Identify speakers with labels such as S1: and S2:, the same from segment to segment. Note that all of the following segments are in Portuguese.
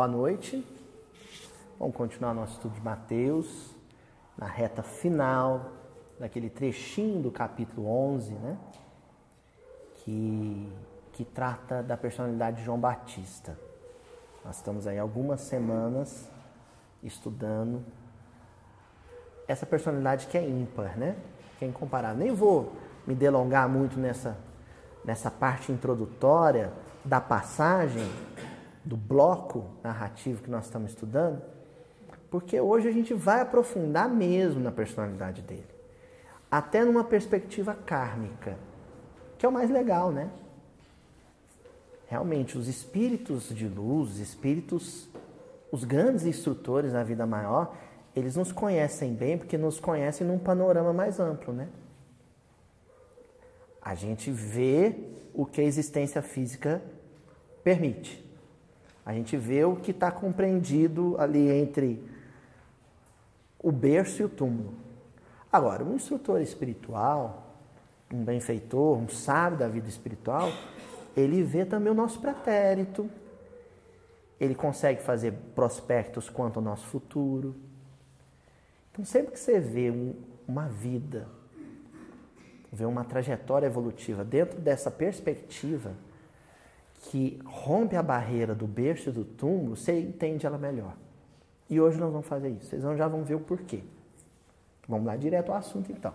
S1: Boa noite. Vamos continuar nosso estudo de Mateus, na reta final daquele trechinho do capítulo 11, né? Que, que trata da personalidade de João Batista. Nós estamos aí algumas semanas estudando essa personalidade que é ímpar, né? Que é incomparável. Nem vou me delongar muito nessa, nessa parte introdutória da passagem, do bloco narrativo que nós estamos estudando, porque hoje a gente vai aprofundar mesmo na personalidade dele, até numa perspectiva kármica, que é o mais legal, né? Realmente, os espíritos de luz, os espíritos, os grandes instrutores da vida maior, eles nos conhecem bem porque nos conhecem num panorama mais amplo, né? A gente vê o que a existência física permite. A gente vê o que está compreendido ali entre o berço e o túmulo. Agora, um instrutor espiritual, um benfeitor, um sábio da vida espiritual, ele vê também o nosso pretérito, ele consegue fazer prospectos quanto ao nosso futuro. Então, sempre que você vê um, uma vida, vê uma trajetória evolutiva dentro dessa perspectiva que rompe a barreira do berço e do túmulo, você entende ela melhor. E hoje nós vamos fazer isso. Vocês já vão ver o porquê. Vamos lá direto ao assunto então.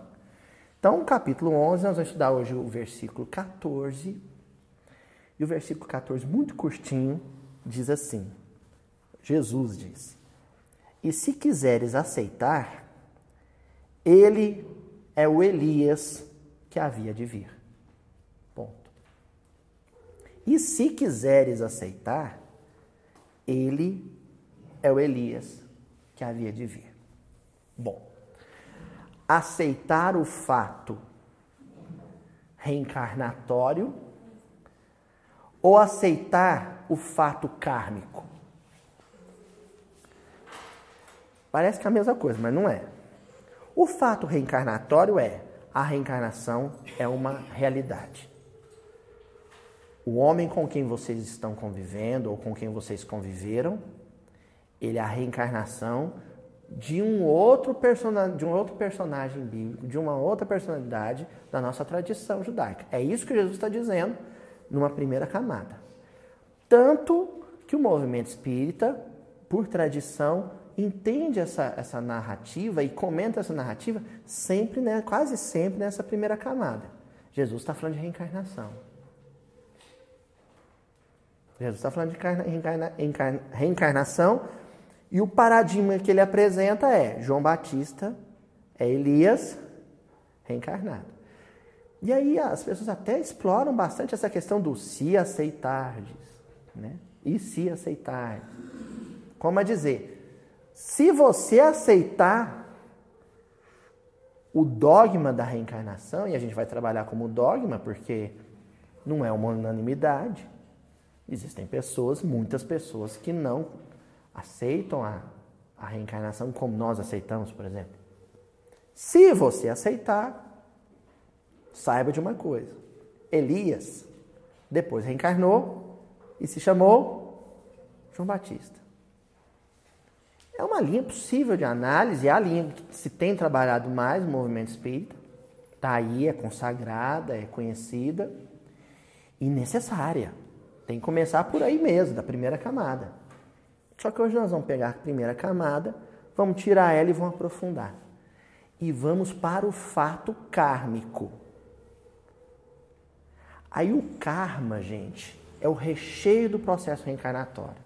S1: Então, capítulo 11, nós vamos estudar hoje o versículo 14. E o versículo 14, muito curtinho, diz assim: Jesus diz: E se quiseres aceitar, ele é o Elias que havia de vir. E se quiseres aceitar, ele é o Elias que havia de vir. Bom, aceitar o fato reencarnatório ou aceitar o fato kármico? Parece que é a mesma coisa, mas não é. O fato reencarnatório é a reencarnação é uma realidade. O homem com quem vocês estão convivendo ou com quem vocês conviveram, ele é a reencarnação de um outro personagem, de um outro personagem bíblico, de uma outra personalidade da nossa tradição judaica. É isso que Jesus está dizendo numa primeira camada. Tanto que o movimento espírita, por tradição, entende essa, essa narrativa e comenta essa narrativa sempre, né, quase sempre nessa primeira camada. Jesus está falando de reencarnação. Jesus está falando de reencarna, reencarna, reencarnação e o paradigma que ele apresenta é João Batista é Elias reencarnado. E aí as pessoas até exploram bastante essa questão do se aceitardes, né? E se aceitar. Como a dizer, se você aceitar o dogma da reencarnação, e a gente vai trabalhar como dogma porque não é uma unanimidade, existem pessoas, muitas pessoas que não aceitam a, a reencarnação como nós aceitamos, por exemplo. Se você aceitar, saiba de uma coisa: Elias depois reencarnou e se chamou João Batista. É uma linha possível de análise, é a linha que se tem trabalhado mais no movimento espírita. Está aí, é consagrada, é conhecida e necessária. Tem que começar por aí mesmo, da primeira camada. Só que hoje nós vamos pegar a primeira camada, vamos tirar ela e vamos aprofundar. E vamos para o fato kármico. Aí o karma, gente, é o recheio do processo reencarnatório.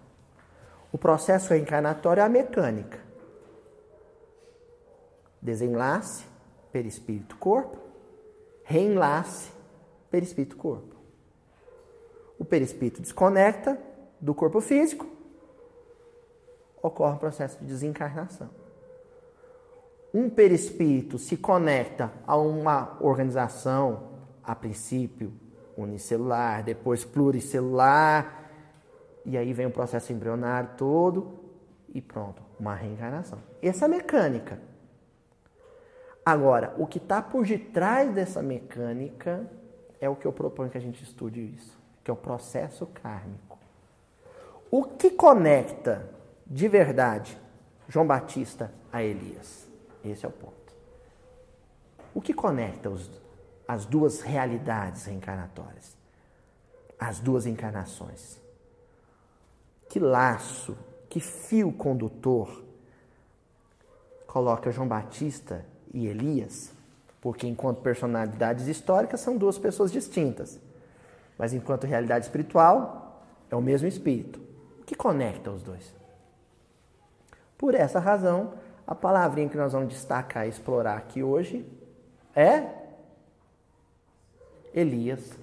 S1: O processo reencarnatório é a mecânica. Desenlace, perispírito-corpo, reenlace, perispírito-corpo. O perispírito desconecta do corpo físico, ocorre o processo de desencarnação. Um perispírito se conecta a uma organização, a princípio unicelular, depois pluricelular, e aí vem o processo embrionário todo e pronto, uma reencarnação. Essa é a mecânica. Agora, o que está por detrás dessa mecânica é o que eu proponho que a gente estude isso, que é o processo kármico. O que conecta de verdade João Batista a Elias? Esse é o ponto. O que conecta os, as duas realidades reencarnatórias? As duas encarnações? Que laço, que fio condutor coloca João Batista e Elias? Porque, enquanto personalidades históricas, são duas pessoas distintas. Mas, enquanto realidade espiritual, é o mesmo espírito. Que conecta os dois? Por essa razão, a palavrinha que nós vamos destacar e explorar aqui hoje é Elias.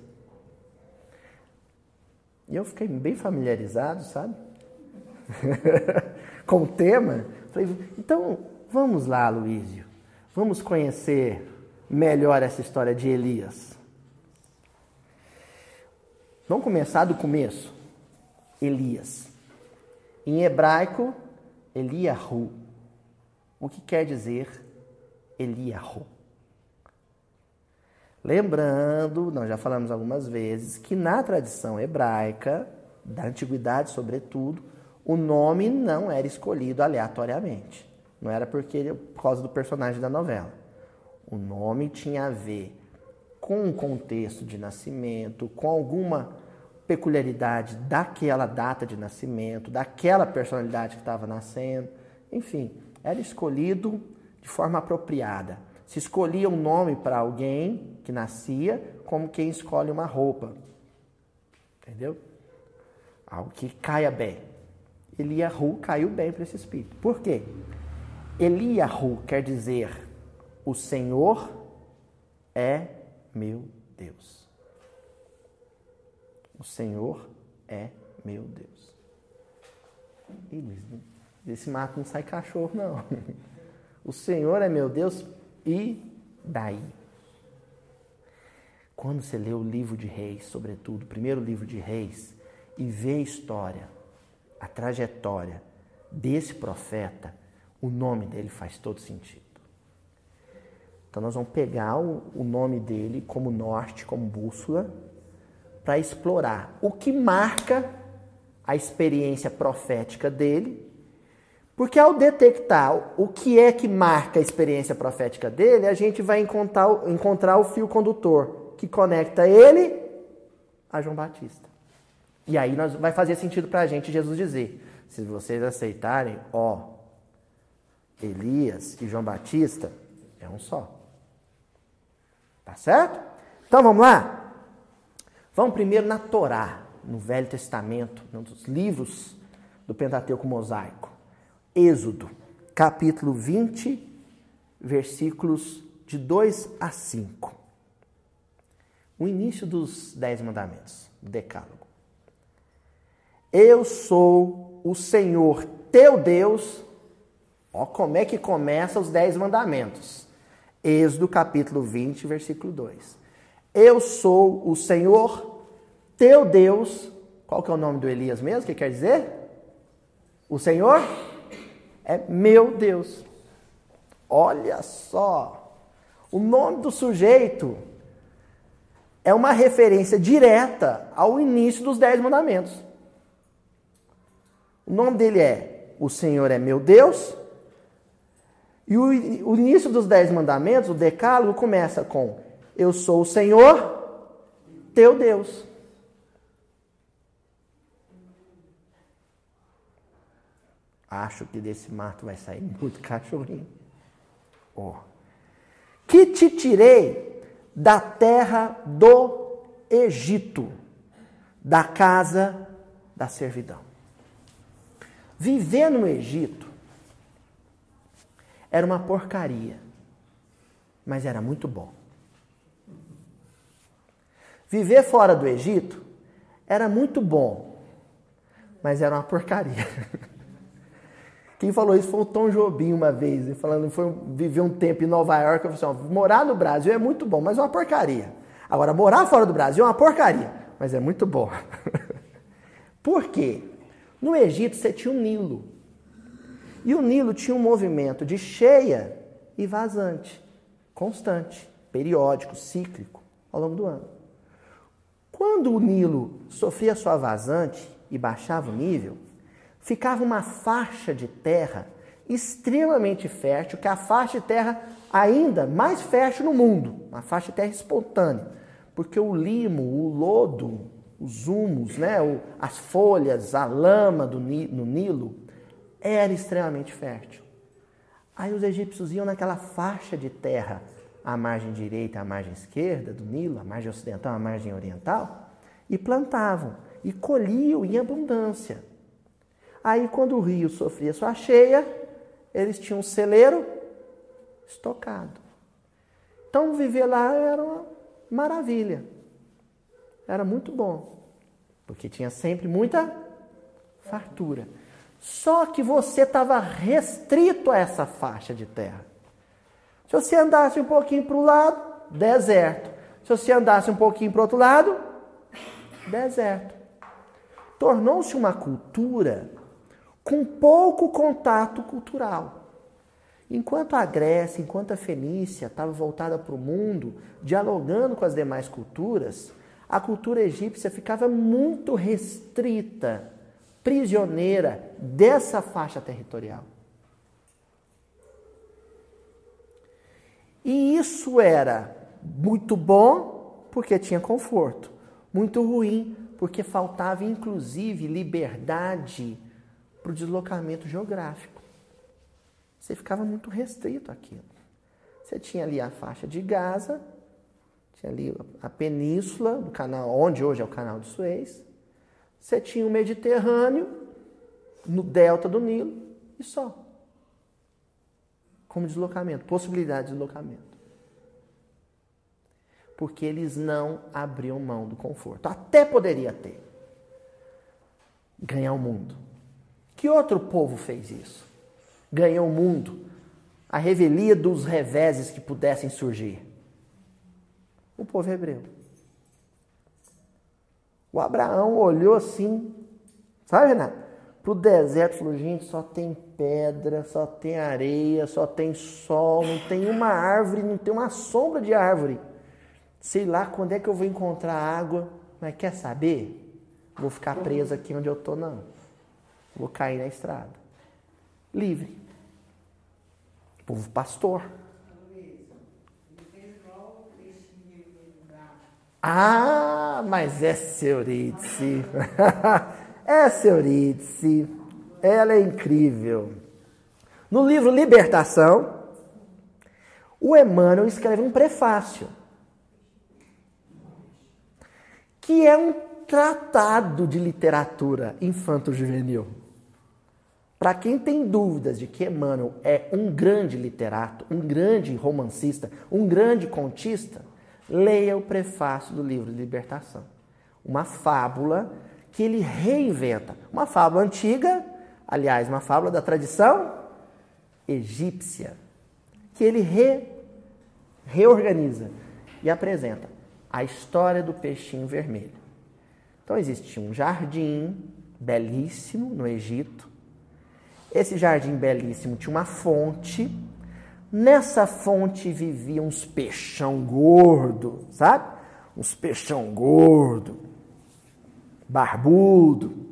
S1: E eu fiquei bem familiarizado, sabe? Com o tema. Falei, então, vamos lá, Luísio. Vamos conhecer melhor essa história de Elias. Vamos começar do começo. Elias. Em hebraico, Eliahu. O que quer dizer Eliahu? Lembrando, nós já falamos algumas vezes, que na tradição hebraica, da antiguidade sobretudo, o nome não era escolhido aleatoriamente. Não era porque por causa do personagem da novela. O nome tinha a ver com o contexto de nascimento, com alguma peculiaridade daquela data de nascimento, daquela personalidade que estava nascendo. Enfim, era escolhido de forma apropriada. Se escolhia um nome para alguém que nascia, como quem escolhe uma roupa. Entendeu? Algo que caia bem. Eliahu caiu bem para esse espírito. Por quê? Eliahu quer dizer o Senhor é meu Deus. O Senhor é meu Deus. Ih, desse mato não sai cachorro, não. O Senhor é meu Deus e daí? Quando você lê o livro de Reis, sobretudo, o primeiro livro de Reis, e vê a história, a trajetória desse profeta, o nome dele faz todo sentido. Então nós vamos pegar o, o nome dele como norte, como bússola, para explorar o que marca a experiência profética dele. Porque ao detectar o que é que marca a experiência profética dele, a gente vai encontrar, encontrar o fio condutor que conecta ele a João Batista. E aí nós, vai fazer sentido para a gente Jesus dizer: se vocês aceitarem, ó, Elias e João Batista é um só. Tá certo? Então vamos lá? Vamos primeiro na Torá, no Velho Testamento, dos livros do Pentateuco Mosaico. Êxodo, capítulo 20, versículos de 2 a 5. O início dos Dez Mandamentos, do Decálogo. Eu sou o Senhor teu Deus. Ó, como é que começa os Dez Mandamentos? Êxodo capítulo 20, versículo 2. Eu sou o Senhor, teu Deus. Qual que é o nome do Elias mesmo? O que quer dizer? O Senhor é meu Deus. Olha só. O nome do sujeito é uma referência direta ao início dos Dez Mandamentos. O nome dele é: O Senhor é meu Deus, e o, o início dos Dez Mandamentos, o Decálogo, começa com: Eu sou o Senhor, teu Deus. Acho que desse mato vai sair muito cachorrinho. Oh. Que te tirei da terra do Egito, da casa da servidão. Viver no Egito era uma porcaria, mas era muito bom. Viver fora do Egito era muito bom, mas era uma porcaria. Quem falou isso foi o Tom Jobim uma vez, falando foi viver um tempo em Nova York, eu falei assim, morar no Brasil é muito bom, mas é uma porcaria. Agora, morar fora do Brasil é uma porcaria, mas é muito bom. Por quê? No Egito você tinha o Nilo. E o Nilo tinha um movimento de cheia e vazante, constante, periódico, cíclico, ao longo do ano. Quando o Nilo sofria sua vazante, e baixava o nível, ficava uma faixa de terra extremamente fértil, que é a faixa de terra ainda mais fértil no mundo, uma faixa de terra espontânea, porque o limo, o lodo, os humus, né, as folhas, a lama do, no Nilo era extremamente fértil. Aí os egípcios iam naquela faixa de terra, a margem direita, a margem esquerda do Nilo, a margem ocidental, a margem oriental, e plantavam e colhiam em abundância. Aí, quando o rio sofria sua cheia, eles tinham um celeiro estocado. Então, viver lá era uma maravilha. Era muito bom, porque tinha sempre muita fartura. Só que você estava restrito a essa faixa de terra. Se você andasse um pouquinho para o lado, deserto. Se você andasse um pouquinho para o outro lado, deserto. Tornou-se uma cultura com pouco contato cultural. Enquanto a Grécia, enquanto a Fenícia estava voltada para o mundo, dialogando com as demais culturas, a cultura egípcia ficava muito restrita, prisioneira dessa faixa territorial. E isso era muito bom porque tinha conforto, muito ruim porque faltava inclusive liberdade para o deslocamento geográfico. Você ficava muito restrito àquilo. Você tinha ali a faixa de Gaza, tinha ali a península do canal, onde hoje é o canal de Suez. Você tinha o Mediterrâneo, no delta do Nilo, e só. Como deslocamento, possibilidade de deslocamento. Porque eles não abriam mão do conforto. Até poderia ter. Ganhar o mundo. Que outro povo fez isso? Ganhou o mundo. A revelia dos reveses que pudessem surgir o povo hebreu. O Abraão olhou assim, sabe, Renato? Para o deserto falou: gente, só tem pedra, só tem areia, só tem sol, não tem uma árvore, não tem uma sombra de árvore. Sei lá quando é que eu vou encontrar água, mas quer saber? Vou ficar preso aqui onde eu estou, não. Vou cair na estrada. Livre. Povo pastor. Ah, mas é Euridice. é Euridice. Ela é incrível. No livro Libertação, o Emmanuel escreve um prefácio, que é um tratado de literatura infanto-juvenil. Para quem tem dúvidas de que Emmanuel é um grande literato, um grande romancista, um grande contista, leia o prefácio do livro de Libertação. Uma fábula que ele reinventa. Uma fábula antiga, aliás, uma fábula da tradição egípcia, que ele re, reorganiza e apresenta a história do peixinho vermelho. Então existia um jardim belíssimo no Egito. Esse jardim belíssimo tinha uma fonte Nessa fonte viviam uns peixão gordo, sabe? Uns peixão gordo, barbudo.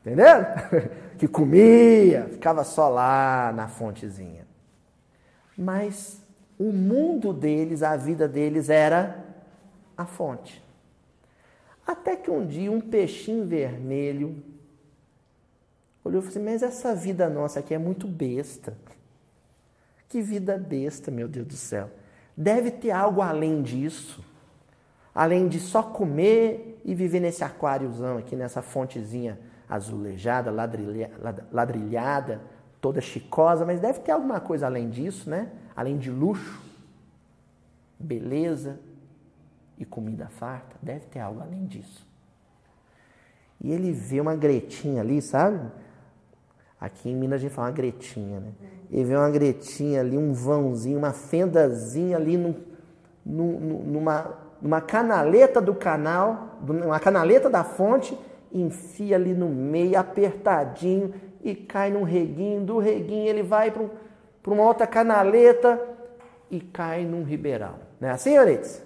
S1: Entendeu? que comia, ficava só lá na fontezinha. Mas o mundo deles, a vida deles era a fonte. Até que um dia um peixinho vermelho olhou e falou assim: Mas essa vida nossa aqui é muito besta. Que vida besta, meu Deus do céu. Deve ter algo além disso. Além de só comer e viver nesse aquáriozão aqui, nessa fontezinha azulejada, ladrilha, ladrilhada, toda chicosa, mas deve ter alguma coisa além disso, né? Além de luxo, beleza e comida farta, deve ter algo além disso. E ele vê uma gretinha ali, sabe? Aqui em Minas a gente fala uma gretinha, né? E vê uma gretinha ali, um vãozinho, uma fendazinha ali no, numa, numa canaleta do canal, uma canaleta da fonte, enfia ali no meio, apertadinho, e cai num reguinho. Do reguinho ele vai para uma outra canaleta e cai num ribeirão. Não é assim, Euridice?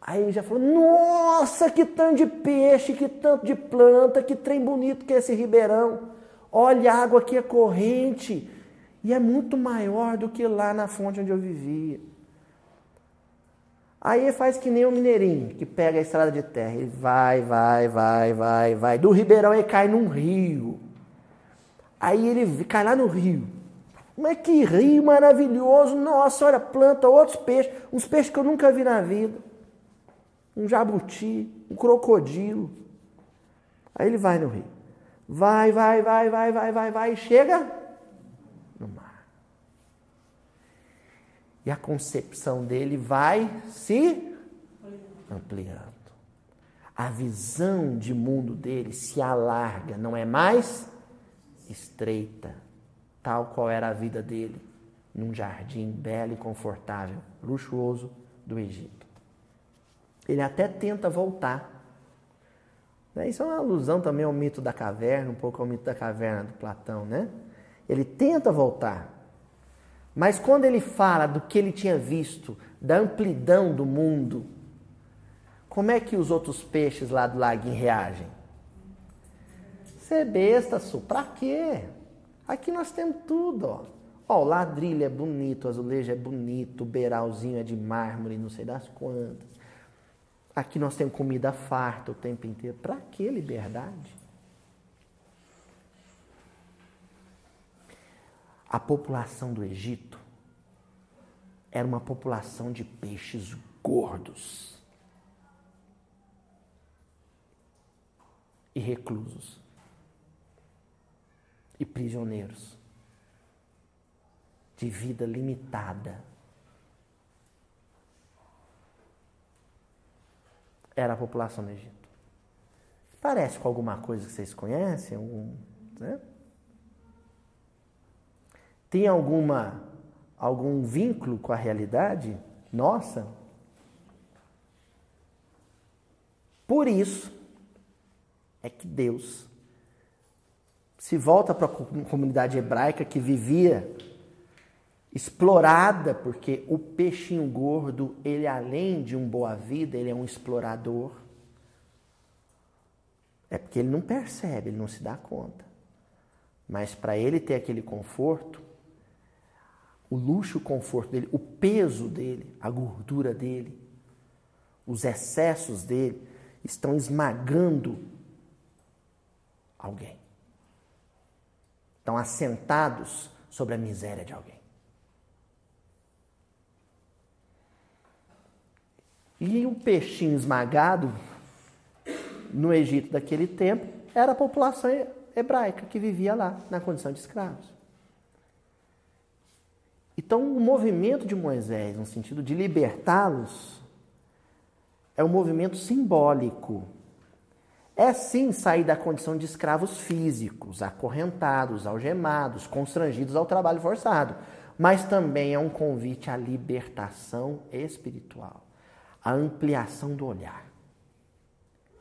S1: Aí ele já falou: Nossa, que tanto de peixe, que tanto de planta, que trem bonito que é esse ribeirão. Olha, a água aqui é corrente e é muito maior do que lá na fonte onde eu vivia. Aí faz que nem o mineirinho, que pega a estrada de terra. Ele vai, vai, vai, vai, vai. Do ribeirão ele cai num rio. Aí ele cai lá no rio. Mas que rio maravilhoso! Nossa, olha, planta outros peixes, uns peixes que eu nunca vi na vida um jabuti, um crocodilo. Aí ele vai no rio. Vai, vai, vai, vai, vai, vai, vai, chega no mar. E a concepção dele vai se ampliando. A visão de mundo dele se alarga, não é mais estreita, tal qual era a vida dele num jardim belo e confortável, luxuoso do Egito. Ele até tenta voltar. Né? Isso é uma alusão também ao mito da caverna, um pouco ao mito da caverna do Platão, né? Ele tenta voltar. Mas quando ele fala do que ele tinha visto, da amplidão do mundo, como é que os outros peixes lá do laguinho reagem? Você é besta, Su, pra quê? Aqui nós temos tudo, ó. Ó, o ladrilho é bonito, o azulejo é bonito, o beiralzinho é de mármore, não sei das quantas. Aqui nós temos comida farta o tempo inteiro. Para que liberdade? A população do Egito era uma população de peixes gordos e reclusos e prisioneiros de vida limitada era a população do Egito. Parece com alguma coisa que vocês conhecem? Algum, né? Tem alguma, algum vínculo com a realidade nossa? Por isso é que Deus se volta para a comunidade hebraica que vivia explorada, porque o peixinho gordo, ele além de um boa vida, ele é um explorador. É porque ele não percebe, ele não se dá conta. Mas para ele ter aquele conforto, o luxo, o conforto dele, o peso dele, a gordura dele, os excessos dele estão esmagando alguém. Estão assentados sobre a miséria de alguém. E o peixinho esmagado no Egito daquele tempo era a população hebraica que vivia lá, na condição de escravos. Então, o movimento de Moisés, no sentido de libertá-los, é um movimento simbólico. É sim sair da condição de escravos físicos, acorrentados, algemados, constrangidos ao trabalho forçado, mas também é um convite à libertação espiritual a ampliação do olhar.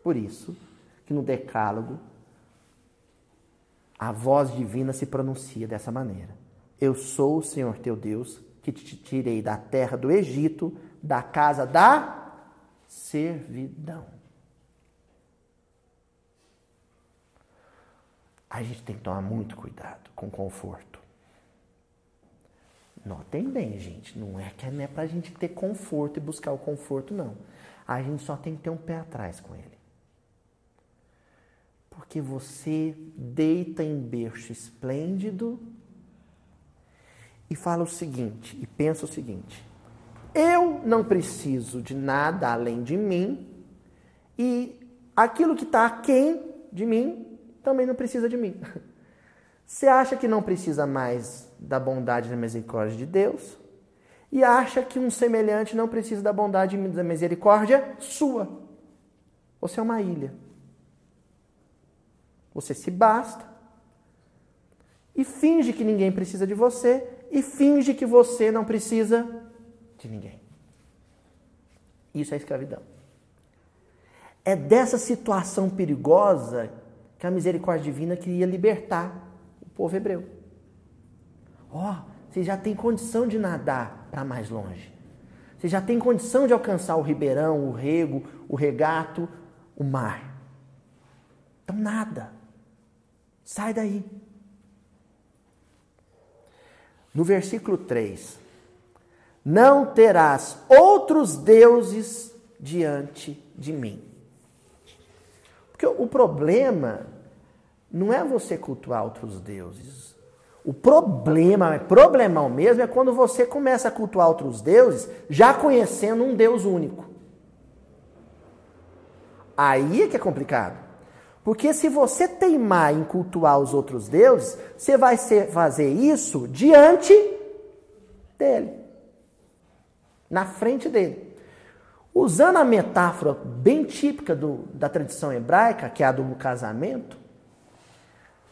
S1: Por isso que no Decálogo a voz divina se pronuncia dessa maneira: Eu sou o Senhor teu Deus que te tirei da terra do Egito, da casa da servidão. A gente tem que tomar muito cuidado com conforto. Notem bem, gente, não é que não é para a gente ter conforto e buscar o conforto, não. A gente só tem que ter um pé atrás com ele. Porque você deita em berço esplêndido e fala o seguinte, e pensa o seguinte: eu não preciso de nada além de mim, e aquilo que está aquém de mim também não precisa de mim. Você acha que não precisa mais da bondade e da misericórdia de Deus e acha que um semelhante não precisa da bondade e da misericórdia sua. Você é uma ilha. Você se basta e finge que ninguém precisa de você e finge que você não precisa de ninguém. Isso é escravidão. É dessa situação perigosa que a misericórdia divina queria libertar povo hebreu. Ó, oh, você já tem condição de nadar para mais longe. Você já tem condição de alcançar o ribeirão, o rego, o regato, o mar. Então, nada. Sai daí. No versículo 3: Não terás outros deuses diante de mim. Porque o problema não é você cultuar outros deuses. O problema, problemão mesmo, é quando você começa a cultuar outros deuses já conhecendo um Deus único. Aí é que é complicado. Porque se você teimar em cultuar os outros deuses, você vai ser, fazer isso diante dele. Na frente dele. Usando a metáfora bem típica do, da tradição hebraica, que é a do casamento,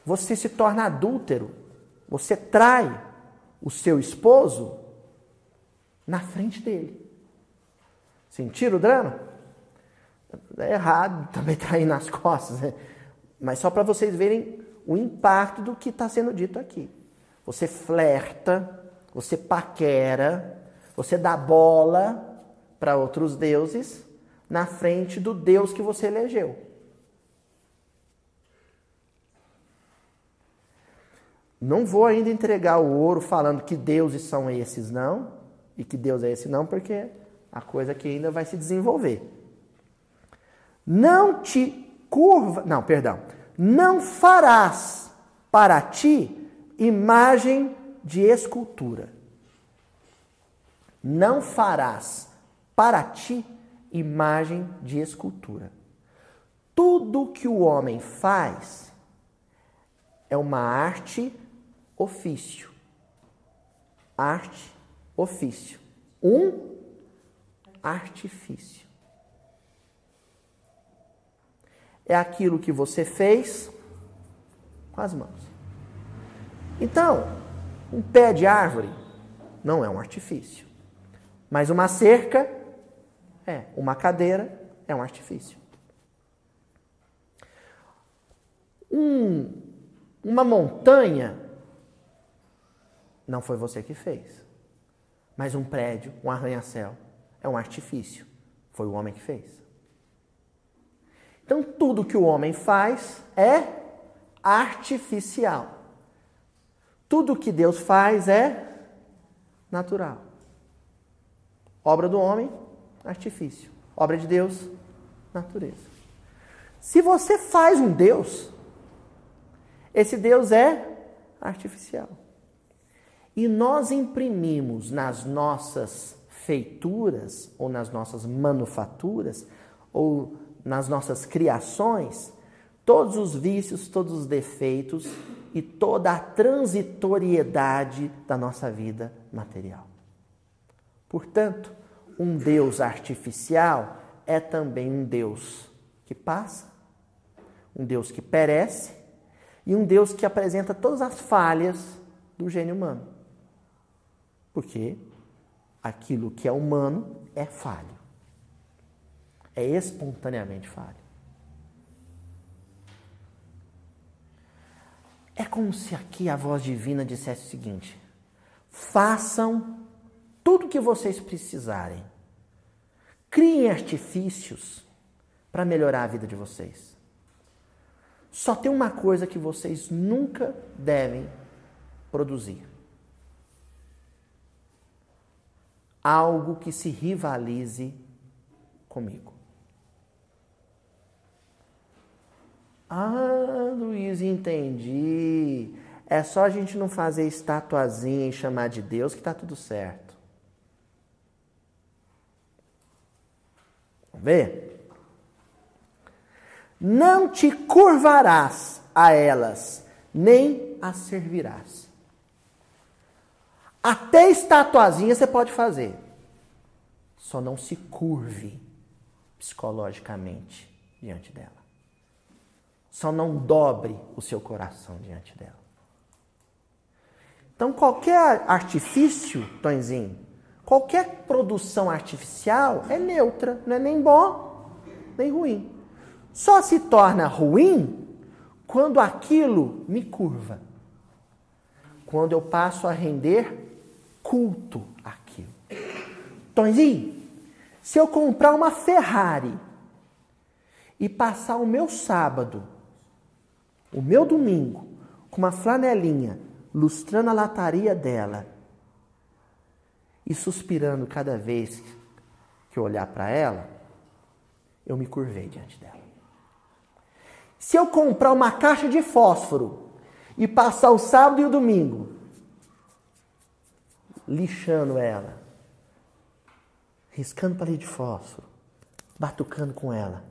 S1: você se torna adúltero, você trai o seu esposo na frente dele. Sentiram o drama? É errado também trair nas costas, né? mas só para vocês verem o impacto do que está sendo dito aqui. Você flerta, você paquera, você dá bola para outros deuses na frente do Deus que você elegeu. Não vou ainda entregar o ouro falando que deuses são esses, não, e que Deus é esse, não, porque a coisa que ainda vai se desenvolver. Não te curva, não, perdão, não farás para ti imagem de escultura. Não farás para ti imagem de escultura. Tudo que o homem faz é uma arte ofício. Arte, ofício. Um artifício. É aquilo que você fez com as mãos. Então, um pé de árvore não é um artifício. Mas uma cerca é, uma cadeira é um artifício. Um, uma montanha não foi você que fez. Mas um prédio, um arranha-céu, é um artifício. Foi o homem que fez. Então, tudo que o homem faz é artificial. Tudo que Deus faz é natural. Obra do homem, artifício. Obra de Deus, natureza. Se você faz um Deus, esse Deus é artificial e nós imprimimos nas nossas feituras, ou nas nossas manufaturas, ou nas nossas criações, todos os vícios, todos os defeitos e toda a transitoriedade da nossa vida material. Portanto, um Deus artificial é também um Deus que passa, um Deus que perece e um Deus que apresenta todas as falhas do gênio humano. Porque aquilo que é humano é falho. É espontaneamente falho. É como se aqui a voz divina dissesse o seguinte: façam tudo o que vocês precisarem. Criem artifícios para melhorar a vida de vocês. Só tem uma coisa que vocês nunca devem produzir: algo que se rivalize comigo. Ah, Luiz, entendi. É só a gente não fazer estatuazinha e chamar de Deus que está tudo certo. Ver? Não te curvarás a elas, nem as servirás. Até estatuazinha você pode fazer. Só não se curve psicologicamente diante dela. Só não dobre o seu coração diante dela. Então, qualquer artifício, Tonzinho, qualquer produção artificial é neutra, não é nem bom nem ruim. Só se torna ruim quando aquilo me curva. Quando eu passo a render culto àquilo. Tonzinho, se eu comprar uma Ferrari e passar o meu sábado, o meu domingo, com uma flanelinha, lustrando a lataria dela e suspirando cada vez que eu olhar para ela, eu me curvei diante dela. Se eu comprar uma caixa de fósforo e passar o sábado e o domingo lixando ela, riscando palito de fósforo, batucando com ela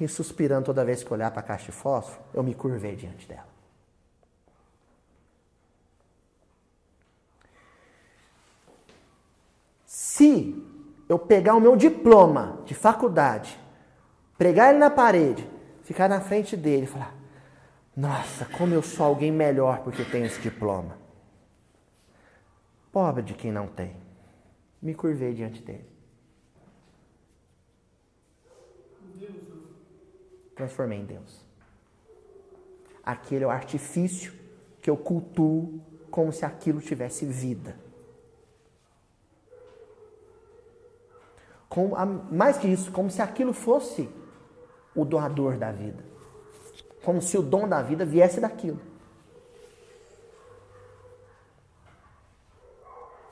S1: e suspirando toda vez que olhar para a caixa de fósforo, eu me curvei diante dela. Se eu pegar o meu diploma de faculdade, pregar ele na parede, ficar na frente dele e falar: Nossa, como eu sou alguém melhor porque tenho esse diploma. Pobre de quem não tem. Me curvei diante dele. Transformei em Deus. Aquele é o artifício que eu cultuo como se aquilo tivesse vida. Com, mais que isso, como se aquilo fosse o doador da vida. Como se o dom da vida viesse daquilo.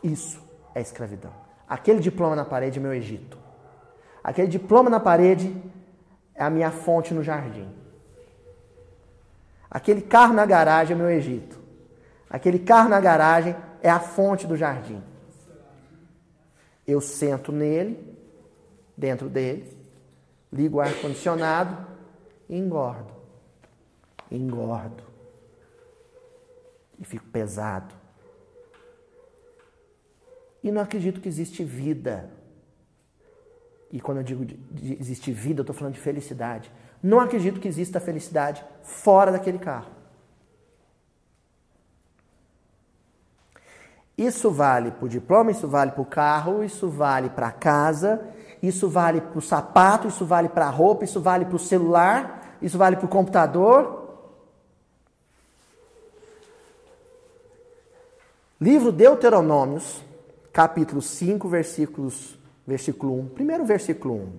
S1: Isso é escravidão. Aquele diploma na parede é meu Egito. Aquele diploma na parede é a minha fonte no jardim. Aquele carro na garagem é meu Egito. Aquele carro na garagem é a fonte do jardim. Eu sento nele dentro dele, ligo o ar-condicionado e engordo. Engordo. E fico pesado. E não acredito que existe vida. E quando eu digo de, de, existe vida, eu estou falando de felicidade. Não acredito que exista felicidade fora daquele carro. Isso vale para o diploma, isso vale para o carro, isso vale para a casa, isso vale para o sapato, isso vale para a roupa, isso vale para o celular, isso vale para o computador. Livro Deuteronômios, capítulo 5, versículos, versículo 1. Primeiro versículo 1.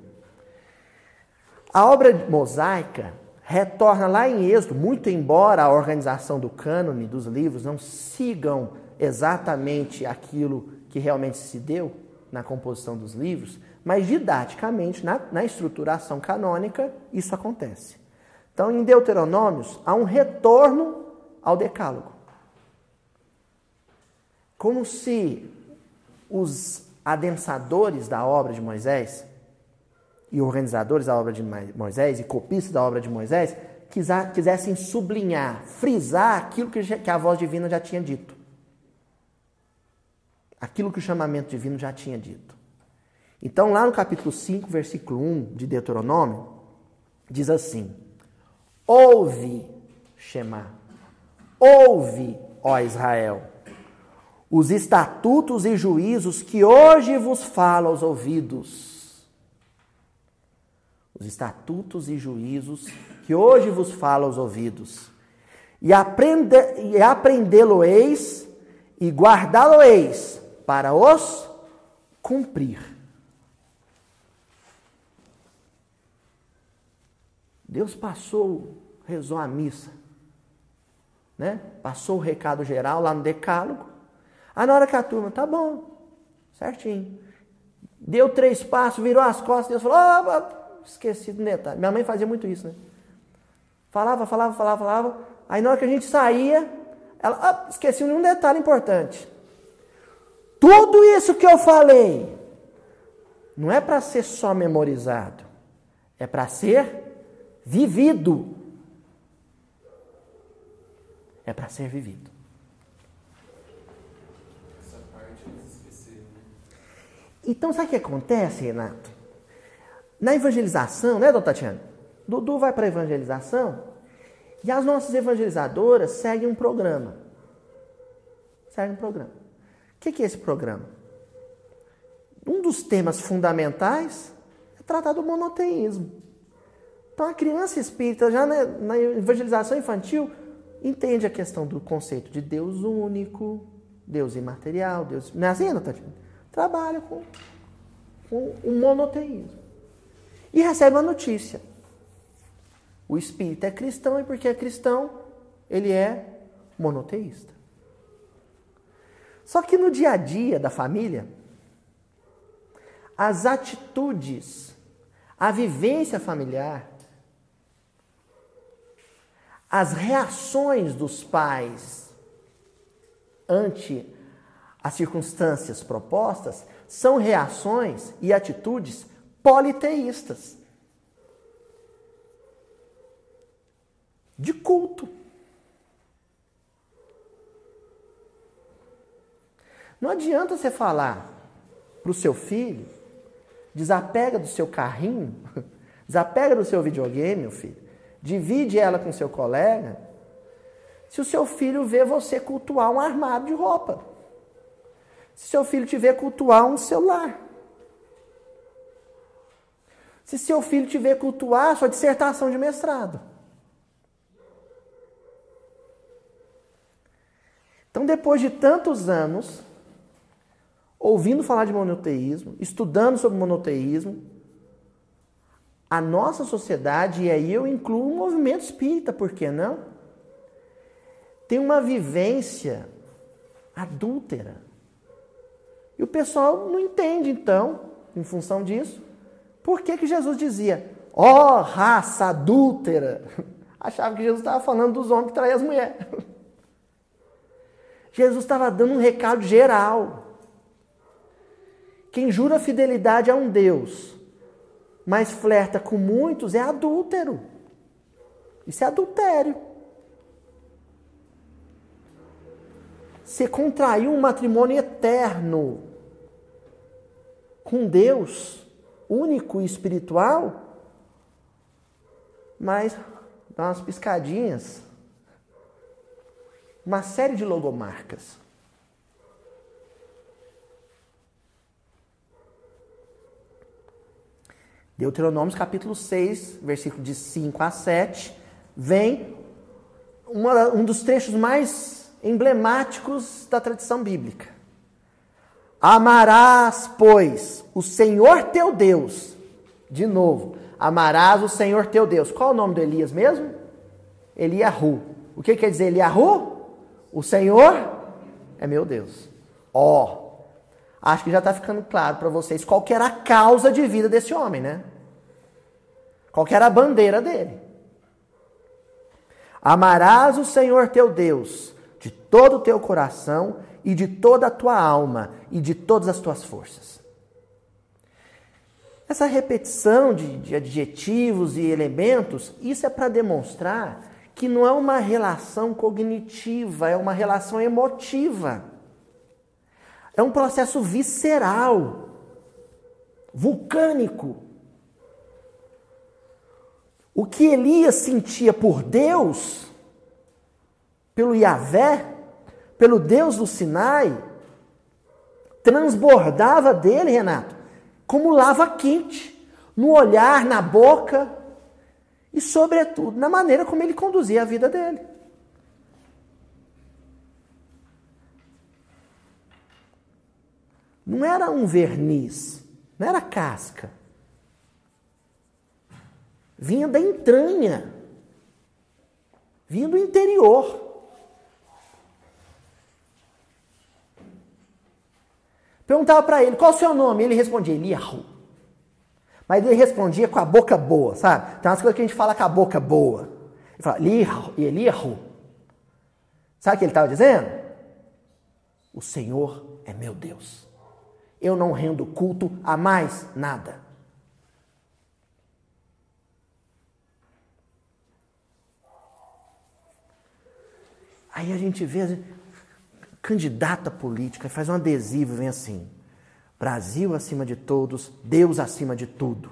S1: A obra mosaica retorna lá em Êxodo, muito embora a organização do cânone dos livros não sigam exatamente aquilo que realmente se deu na composição dos livros, mas didaticamente, na, na estruturação canônica, isso acontece. Então, em Deuteronômios, há um retorno ao Decálogo. Como se os adensadores da obra de Moisés, e organizadores da obra de Moisés, e copistas da obra de Moisés, quisessem sublinhar, frisar aquilo que a voz divina já tinha dito. Aquilo que o chamamento divino já tinha dito. Então, lá no capítulo 5, versículo 1 de Deuteronômio, diz assim: Ouve, Shema, ouve, ó Israel, os estatutos e juízos que hoje vos falo aos ouvidos. Os estatutos e juízos que hoje vos falo aos ouvidos. E, aprende, e aprendê-lo-eis e guardá-lo-eis para os cumprir. Deus passou, rezou a missa, né? Passou o recado geral lá no decálogo. Aí na hora que a turma, tá bom, certinho. Deu três passos, virou as costas, Deus falou, oh, esqueci do detalhe. Minha mãe fazia muito isso, né? Falava, falava, falava, falava. Aí na hora que a gente saía, ela, oh, esqueci um detalhe importante. Tudo isso que eu falei não é para ser só memorizado, é para ser vivido. É para ser vivido.
S2: Essa parte eles esqueceram, né?
S1: Então, sabe o que acontece, Renato? Na evangelização, né, doutor Tatiana? Dudu vai para a evangelização e as nossas evangelizadoras seguem um programa. Seguem um programa. O que é esse programa? Um dos temas fundamentais é tratar do monoteísmo. Então a criança espírita, já na, evangelização infantil, entende a questão do conceito de Deus único, Deus imaterial, Deus. Não é assim, Tatiana? Trabalha com, com o monoteísmo. E recebe uma notícia. O espírito é cristão e porque é cristão, ele é monoteísta. Só que no dia a dia da família, as atitudes, a vivência familiar, as reações dos pais ante as circunstâncias propostas são reações e atitudes politeístas. De culto. Não adianta você falar para o seu filho, desapega do seu carrinho, desapega do seu videogame, meu filho, divide ela com seu colega, se o seu filho vê você cultuar um armário de roupa. Se seu filho te ver cultuar um celular. Se seu filho te ver cultuar sua dissertação de mestrado. Então, depois de tantos anos, ouvindo falar de monoteísmo, estudando sobre monoteísmo, a nossa sociedade, e aí eu incluo o movimento espírita, por que não? Tem uma vivência adúltera. E o pessoal não entende, então, em função disso, por que, que Jesus dizia, ó oh, raça adúltera? Achava que Jesus estava falando dos homens que traem as mulheres. Jesus estava dando um recado geral. Quem jura fidelidade a um Deus, mas flerta com muitos, é adúltero. Isso é adultério. Você contraiu um matrimônio eterno com Deus, único e espiritual, mas dá umas piscadinhas, uma série de logomarcas. Deuteronômio capítulo 6, versículo de 5 a 7, vem uma, um dos trechos mais emblemáticos da tradição bíblica. Amarás, pois, o Senhor teu Deus. De novo, amarás o Senhor teu Deus. Qual é o nome do Elias mesmo? Eliahu. O que quer dizer Eliahu? O Senhor é meu Deus. Ó, oh, acho que já está ficando claro para vocês qual era a causa de vida desse homem, né? Qual era a bandeira dele? Amarás o Senhor teu Deus de todo o teu coração e de toda a tua alma e de todas as tuas forças. Essa repetição de, de adjetivos e elementos, isso é para demonstrar que não é uma relação cognitiva, é uma relação emotiva. É um processo visceral, vulcânico. O que Elias sentia por Deus, pelo Yahvé, pelo Deus do Sinai, transbordava dele, Renato, como lava quente, no olhar, na boca e, sobretudo, na maneira como ele conduzia a vida dele. Não era um verniz, não era casca. Vinha da entranha, vinha do interior. Perguntava para ele, qual o seu nome? Ele respondia, Eliahu. Mas ele respondia com a boca boa, sabe? Tem umas coisas que a gente fala com a boca boa. Ele fala, Eliahu. Sabe o que ele estava dizendo? O Senhor é meu Deus. Eu não rendo culto a mais nada. Aí a gente vê, candidata política, faz um adesivo, vem assim: Brasil acima de todos, Deus acima de tudo.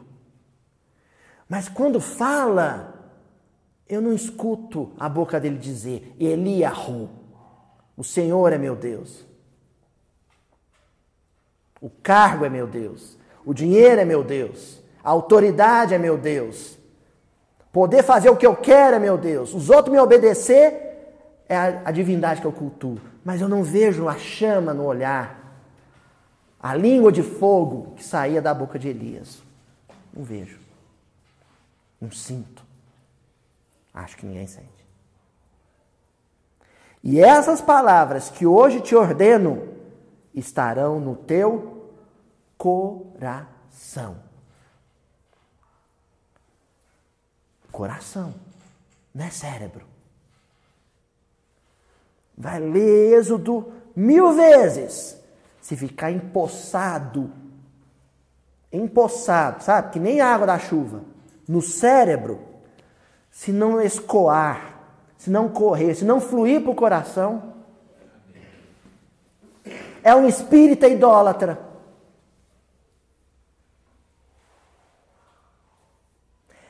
S1: Mas quando fala, eu não escuto a boca dele dizer Eliahu, o Senhor é meu Deus. O cargo é meu Deus. O dinheiro é meu Deus. A autoridade é meu Deus. Poder fazer o que eu quero é meu Deus. Os outros me obedecer é a, a divindade que eu cultuo mas eu não vejo a chama no olhar. A língua de fogo que saía da boca de Elias. Não vejo. Não sinto. Acho que ninguém sente. E essas palavras que hoje te ordeno estarão no teu coração. Coração, não é cérebro. Vai ler Êxodo mil vezes. Se ficar empossado, empossado, sabe? Que nem água da chuva, no cérebro, se não escoar, se não correr, se não fluir para o coração, é um espírita idólatra.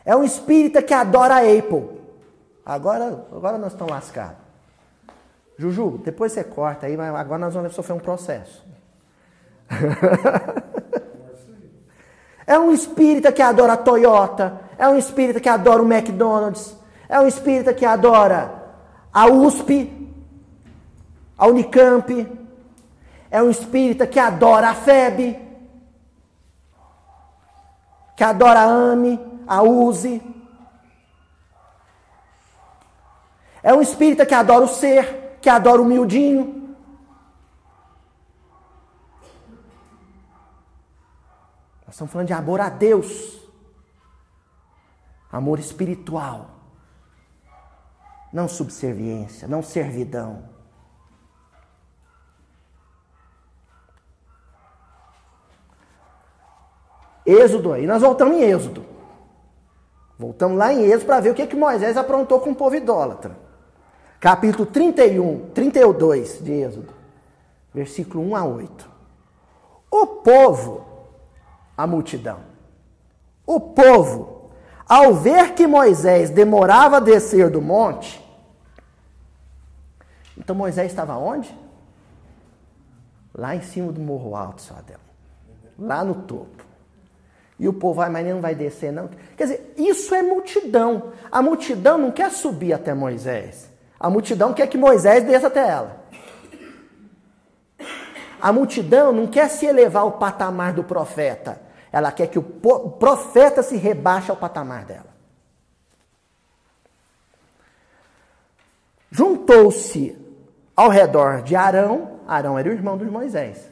S1: É um espírita que adora a Apple. Agora, agora nós estamos lascados. Juju, depois você corta aí, mas agora nós vamos sofrer um processo. é um espírita que adora a Toyota. É um espírita que adora o McDonald's. É um espírita que adora a USP, a Unicamp, é um espírita que adora a FEB, que adora a AME, a USE. É um espírita que adora o ser, que adora o miudinho. Nós estamos falando de amor a Deus. Amor espiritual. Não subserviência, não servidão. Êxodo, aí nós voltamos em Êxodo. Voltamos lá em Êxodo para ver o que, que Moisés aprontou com o povo idólatra. Capítulo 31, 32 de Êxodo, versículo 1 a 8. O povo, a multidão, o povo, ao ver que Moisés demorava a descer do monte, então Moisés estava onde? Lá em cima do morro alto, só dela. Lá no topo. E o povo vai, mas não vai descer, não. Quer dizer, isso é multidão. A multidão não quer subir até Moisés. A multidão quer que Moisés desça até ela. A multidão não quer se elevar ao patamar do profeta. Ela quer que o profeta se rebaixe ao patamar dela. Juntou-se ao redor de Arão, Arão era o irmão de Moisés,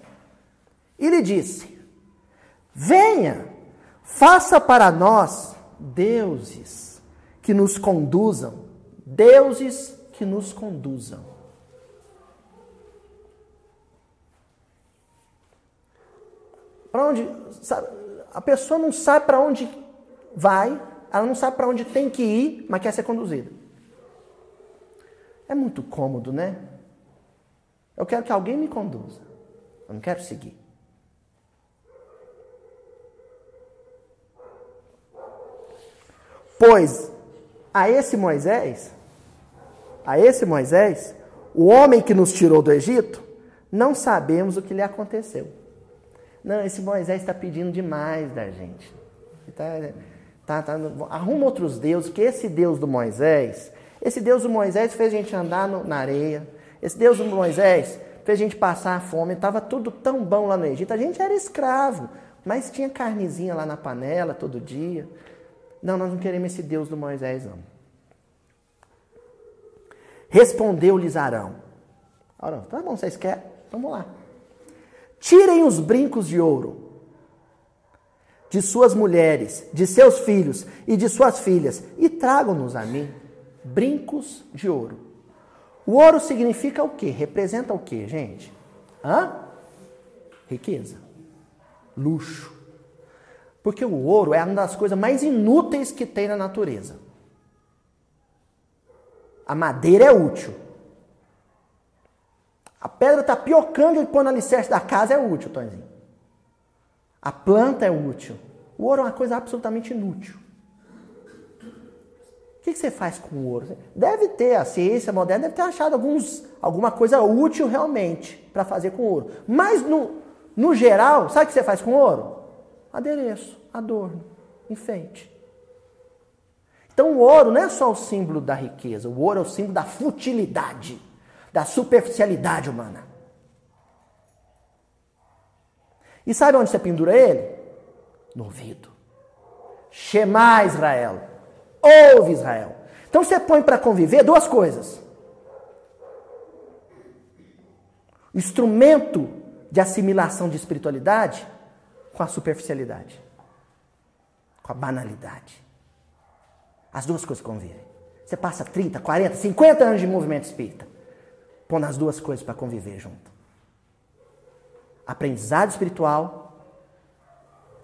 S1: e lhe disse: Venha, Faça para nós deuses que nos conduzam, deuses que nos conduzam. Para onde sabe, a pessoa não sabe para onde vai, ela não sabe para onde tem que ir, mas quer ser conduzida. É muito cômodo, né? Eu quero que alguém me conduza. Eu não quero seguir. Pois a esse Moisés, a esse Moisés, o homem que nos tirou do Egito, não sabemos o que lhe aconteceu. Não, esse Moisés está pedindo demais da gente. Tá, tá, tá, arruma outros deuses, que esse Deus do Moisés, esse Deus do Moisés fez a gente andar no, na areia. Esse Deus do Moisés fez a gente passar fome. Estava tudo tão bom lá no Egito. A gente era escravo, mas tinha carnezinha lá na panela todo dia. Não, nós não queremos esse Deus do Moisés, não. Respondeu-lhes Arão. Arão, tá bom, vocês querem? Vamos lá. Tirem os brincos de ouro de suas mulheres, de seus filhos e de suas filhas e tragam-nos a mim brincos de ouro. O ouro significa o quê? Representa o quê, gente? Hã? Riqueza, luxo, porque o ouro é uma das coisas mais inúteis que tem na natureza. A madeira é útil. A pedra está piocando e no alicerce da casa é útil, Tonzinho. A planta é útil. O ouro é uma coisa absolutamente inútil. O que, você faz com o ouro? Deve ter, a ciência moderna deve ter achado alguns, alguma coisa útil realmente para fazer com ouro. Mas no, no geral, sabe o que você faz com ouro? adereço, adorno, enfeite. Então o ouro não é só o símbolo da riqueza, o ouro é o símbolo da futilidade, da superficialidade humana. E sabe onde você pendura ele? No ouvido. Shema Israel. Ouve Israel. Então você põe para conviver duas coisas. Instrumento de assimilação de espiritualidade com a superficialidade, com a banalidade. As duas coisas convivem. Você passa 30, 40, 50 anos de movimento espírita, pondo as duas coisas para conviver junto. Aprendizado espiritual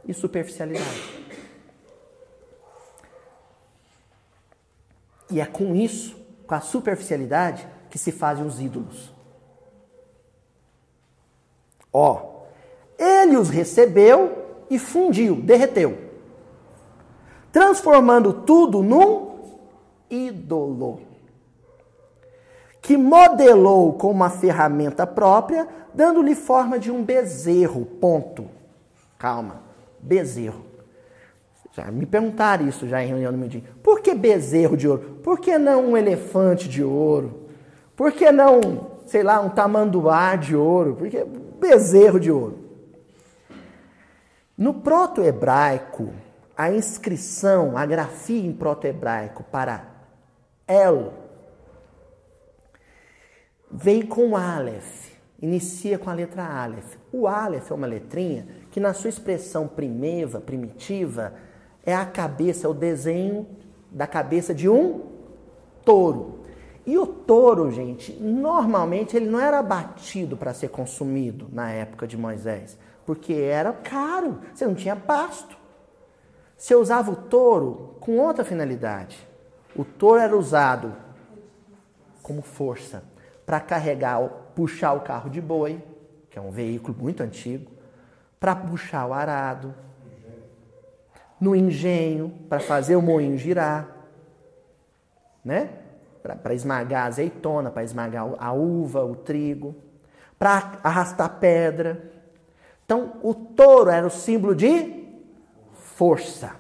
S1: e superficialidade. E é com isso, com a superficialidade, que se fazem os ídolos. Ó, ele os recebeu e fundiu, derreteu, transformando tudo num ídolo, que modelou com uma ferramenta própria, dando-lhe forma de um bezerro. Ponto. Calma, bezerro. Já me perguntaram isso já em reunião no Mindinho. Por que bezerro de ouro? Por que não um elefante de ouro? Por que não, sei lá, um tamanduá de ouro? Por que bezerro de ouro? No proto-hebraico, a inscrição, a grafia em proto-hebraico para El vem com Aleph, inicia com a letra Aleph. O Aleph é uma letrinha que, na sua expressão primeva, primitiva, é a cabeça, é o desenho da cabeça de um touro. E o touro, gente, normalmente ele não era abatido para ser consumido na época de Moisés porque era caro, você não tinha pasto. Você usava o touro com outra finalidade. O touro era usado como força para carregar, puxar o carro de boi, que é um veículo muito antigo, para puxar o arado, no engenho, para fazer o moinho girar, né? Para esmagar a azeitona, para esmagar a uva, o trigo, para arrastar pedra. Então, o touro era o símbolo de força.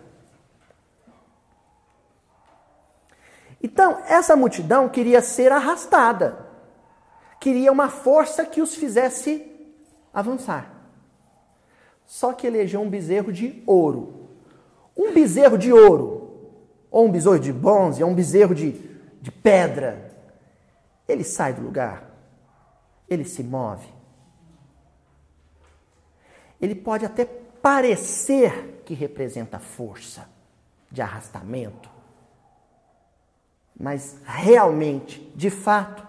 S1: Então, essa multidão queria ser arrastada. Queria uma força que os fizesse avançar. Só que elegeu um bezerro de ouro. Um bezerro de ouro, ou um bezerro de bronze, ou um bezerro de, de pedra. Ele sai do lugar, ele se move, ele pode até parecer que representa força de arrastamento, mas realmente, de fato,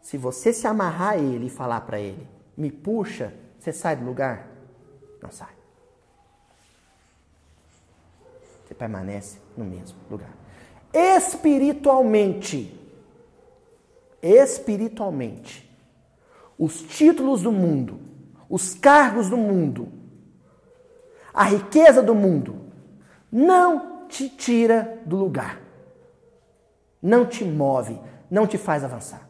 S1: se você se amarrar a ele e falar para ele, me puxa, você sai do lugar? Não sai. Você permanece no mesmo lugar. Espiritualmente, espiritualmente, os títulos do mundo os cargos do mundo, a riqueza do mundo, não te tira do lugar, não te move, não te faz avançar.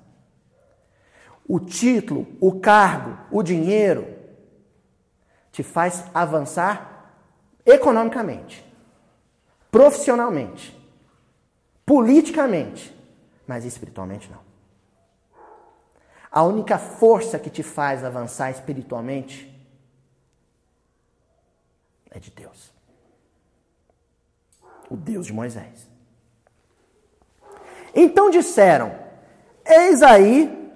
S1: O título, o cargo, o dinheiro te faz avançar economicamente, profissionalmente, politicamente, mas espiritualmente não. A única força que te faz avançar espiritualmente é de Deus. O Deus de Moisés. Então disseram: Eis aí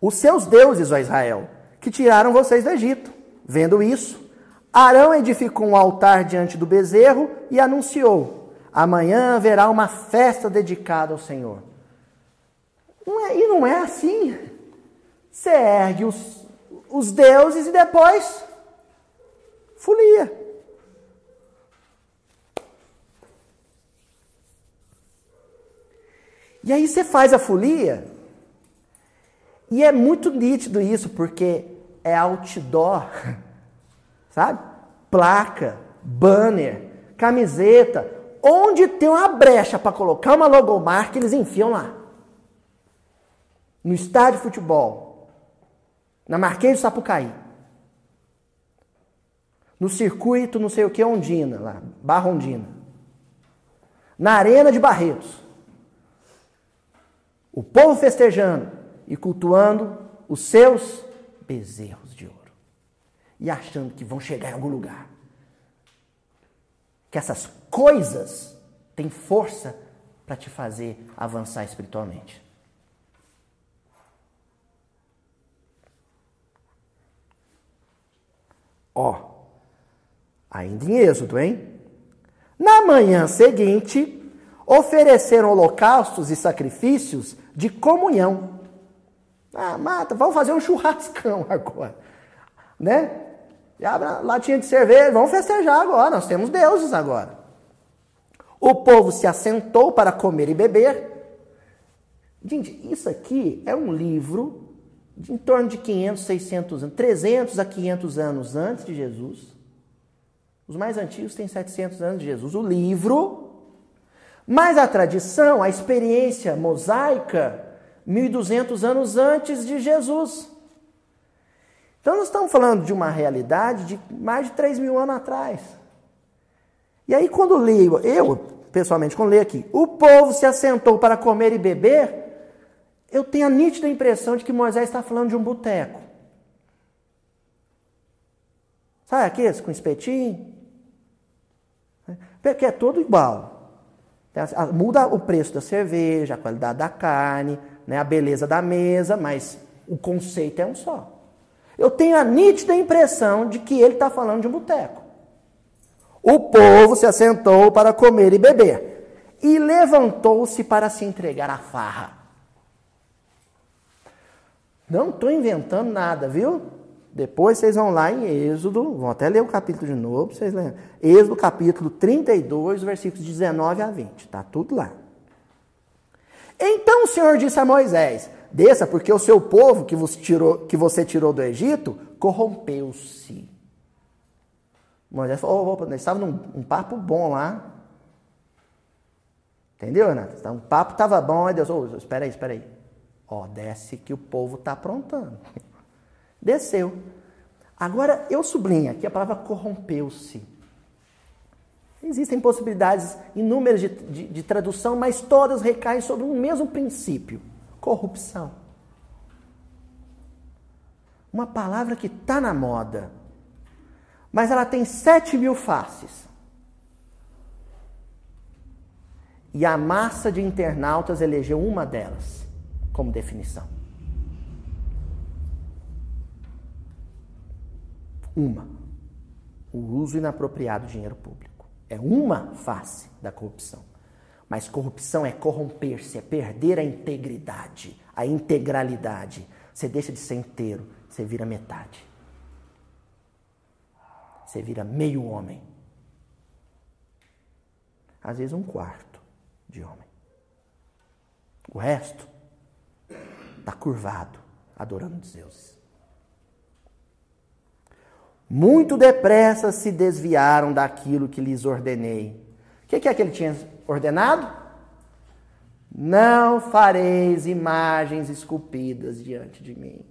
S1: os seus deuses, ó Israel, que tiraram vocês do Egito. Vendo isso, Arão edificou um altar diante do bezerro e anunciou: Amanhã haverá uma festa dedicada ao Senhor. Não é, e não é assim. Você ergue os, os deuses e depois folia. E aí você faz a folia, e é muito nítido isso, porque é outdoor, sabe? Placa, banner, camiseta, onde tem uma brecha para colocar uma logomarca, eles enfiam lá no estádio de futebol, na Marquês de Sapucaí, no circuito não sei o que Ondina, lá, Barra Ondina, na Arena de Barretos. O povo festejando e cultuando os seus bezerros de ouro. e achando que vão chegar em algum lugar. Que essas coisas têm força para te fazer avançar espiritualmente. Ó, ainda em Êxodo, hein? Na manhã seguinte, ofereceram holocaustos e sacrifícios de comunhão. Ah, mata, vamos fazer um churrascão agora. Né? E abre latinha de cerveja, vamos festejar agora, nós temos deuses agora. O povo se assentou para comer e beber. Gente, isso aqui é um livro de em torno de 500, 600 anos, 300 a 500 anos antes de Jesus. Os mais antigos têm 700 anos de Jesus. O livro, mas a tradição, a experiência mosaica, 1200 anos antes de Jesus. Então, nós estamos falando de uma realidade de mais de 3 mil anos atrás. E aí, quando leio, eu, pessoalmente, quando leio aqui, o povo se assentou para comer e beber, eu tenho a nítida impressão de que Moisés está falando de um boteco. Sabe aqueles com espetinho? Porque é tudo igual. Muda o preço da cerveja, a qualidade da carne, né, a beleza da mesa, mas o conceito é um só. Eu tenho a nítida impressão de que ele está falando de um boteco. O povo se assentou para comer e beber, e levantou-se para se entregar à farra. Não estou inventando nada, viu? Depois vocês vão lá em Êxodo, vão até ler o capítulo de novo, vocês lembram. Êxodo capítulo 32, versículos 19 a 20. Está tudo lá. Então o Senhor disse a Moisés: Desça, porque o seu povo que, você tirou, que você tirou do Egito corrompeu-se. Moisés falou: estava num um papo bom lá. Entendeu, Renato? Então, o papo estava bom, aí Deus, oh, espera aí, espera aí. Ó, desce que o povo está aprontando. Desceu. Agora, eu sublinho aqui a palavra corrompeu-se. Existem possibilidades inúmeras de, de, de, tradução, mas todas recaem sobre um mesmo princípio: corrupção. Uma palavra que está na moda, mas ela tem sete mil faces. E a massa de internautas elegeu uma delas como definição. Uma. O uso inapropriado do dinheiro público. É uma face da corrupção. Mas corrupção é corromper-se, é perder a integridade, a integralidade. Você deixa de ser inteiro, você vira metade. Você vira meio homem. Às vezes um quarto de homem. O resto está curvado, adorando os deuses. Muito depressa se desviaram daquilo que lhes ordenei. O que é que ele tinha ordenado? Não fareis imagens esculpidas diante de mim.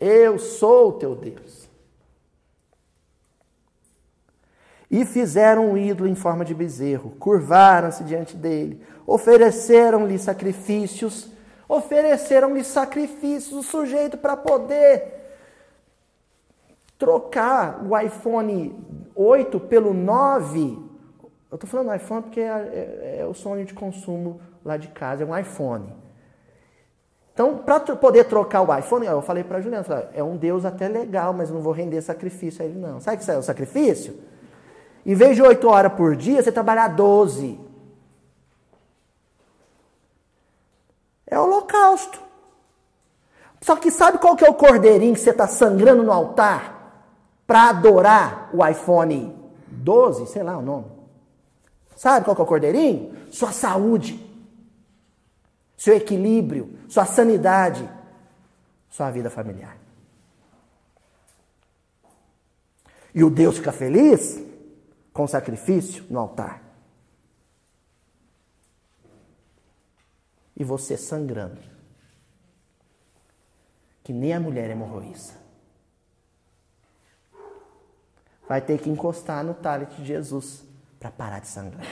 S1: Eu sou o teu Deus. E fizeram um ídolo em forma de bezerro, curvaram-se diante dele, ofereceram-lhe sacrifícios ofereceram-lhe sacrifícios, o sujeito para poder trocar o iPhone 8 pelo 9. Eu estou falando iPhone porque é, é, é, o sonho de consumo lá de casa, é um iPhone. Então, para poder trocar o iPhone, eu falei para a Juliana, é um Deus até legal, mas não vou render sacrifício a ele não. Sabe o é o sacrifício? Em vez de 8 horas por dia, você trabalhar 12. É holocausto. Só que sabe qual que é o cordeirinho que você está sangrando no altar para adorar o iPhone 12, sei lá o nome. Sabe qual que é o cordeirinho? Sua saúde, seu equilíbrio, sua sanidade, sua vida familiar. E o Deus fica feliz com sacrifício no altar. e você sangrando. Que nem a mulher hemorroíça. Vai ter que encostar no talit de Jesus para parar de sangrar.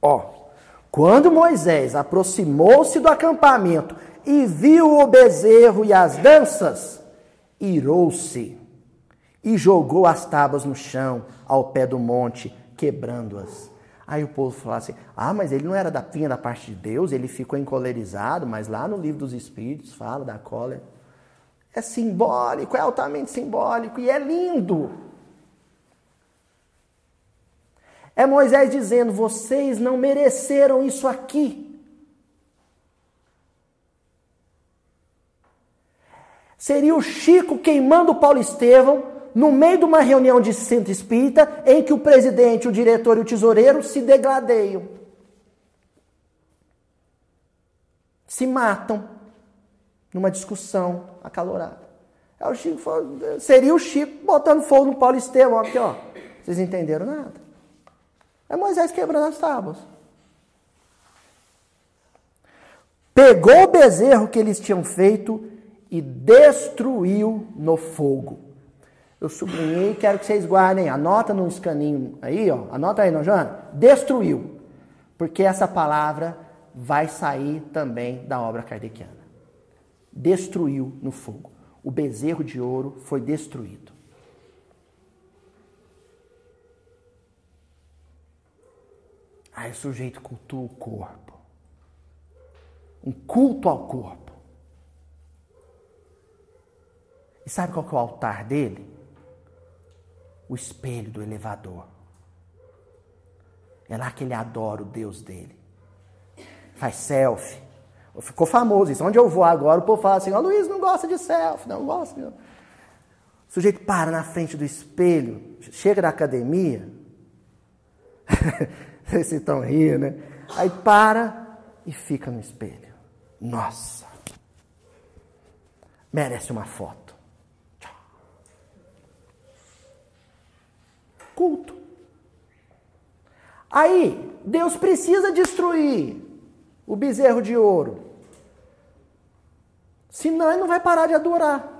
S1: Ó, quando Moisés aproximou-se do acampamento e viu o bezerro e as danças, irou-se e jogou as tábuas no chão, ao pé do monte, quebrando-as. Aí o povo falou assim: ah, mas ele não era da vinha da parte de Deus, ele ficou encolerizado, mas lá no livro dos Espíritos fala da cólera. É simbólico, é altamente simbólico e é lindo. É Moisés dizendo: vocês não mereceram isso aqui. Seria o Chico queimando o Paulo Estevão no meio de uma reunião de centro espírita em que o presidente, o diretor e o tesoureiro se degladeiam. Se matam numa discussão acalorada. É o Chico, seria o Chico botando fogo no Paulo Estevão aqui, ó. Vocês entenderam nada? É Moisés quebrando as tábuas. Pegou o bezerro que eles tinham feito e destruiu no fogo. Eu sublinhei, quero que vocês guardem, anota no escaninho aí, ó, anota aí, Joana? Destruiu. Porque essa palavra vai sair também da obra kardeciana. Destruiu no fogo. O bezerro de ouro foi destruído. Aí o sujeito cultua o corpo. Um culto ao corpo. E sabe qual que é o altar dele? O espelho do elevador. É lá que ele adora o Deus dele. Faz selfie. Ficou famoso isso. Onde eu vou agora, o povo fala assim: Ó, oh, Luiz não gosta de selfie. Não gosta. O sujeito para na frente do espelho, chega da academia. Vocês estão rindo, né? Aí para e fica no espelho. Nossa! Merece uma foto. culto. Aí, Deus precisa destruir o bezerro de ouro. Senão ele não vai parar de adorar.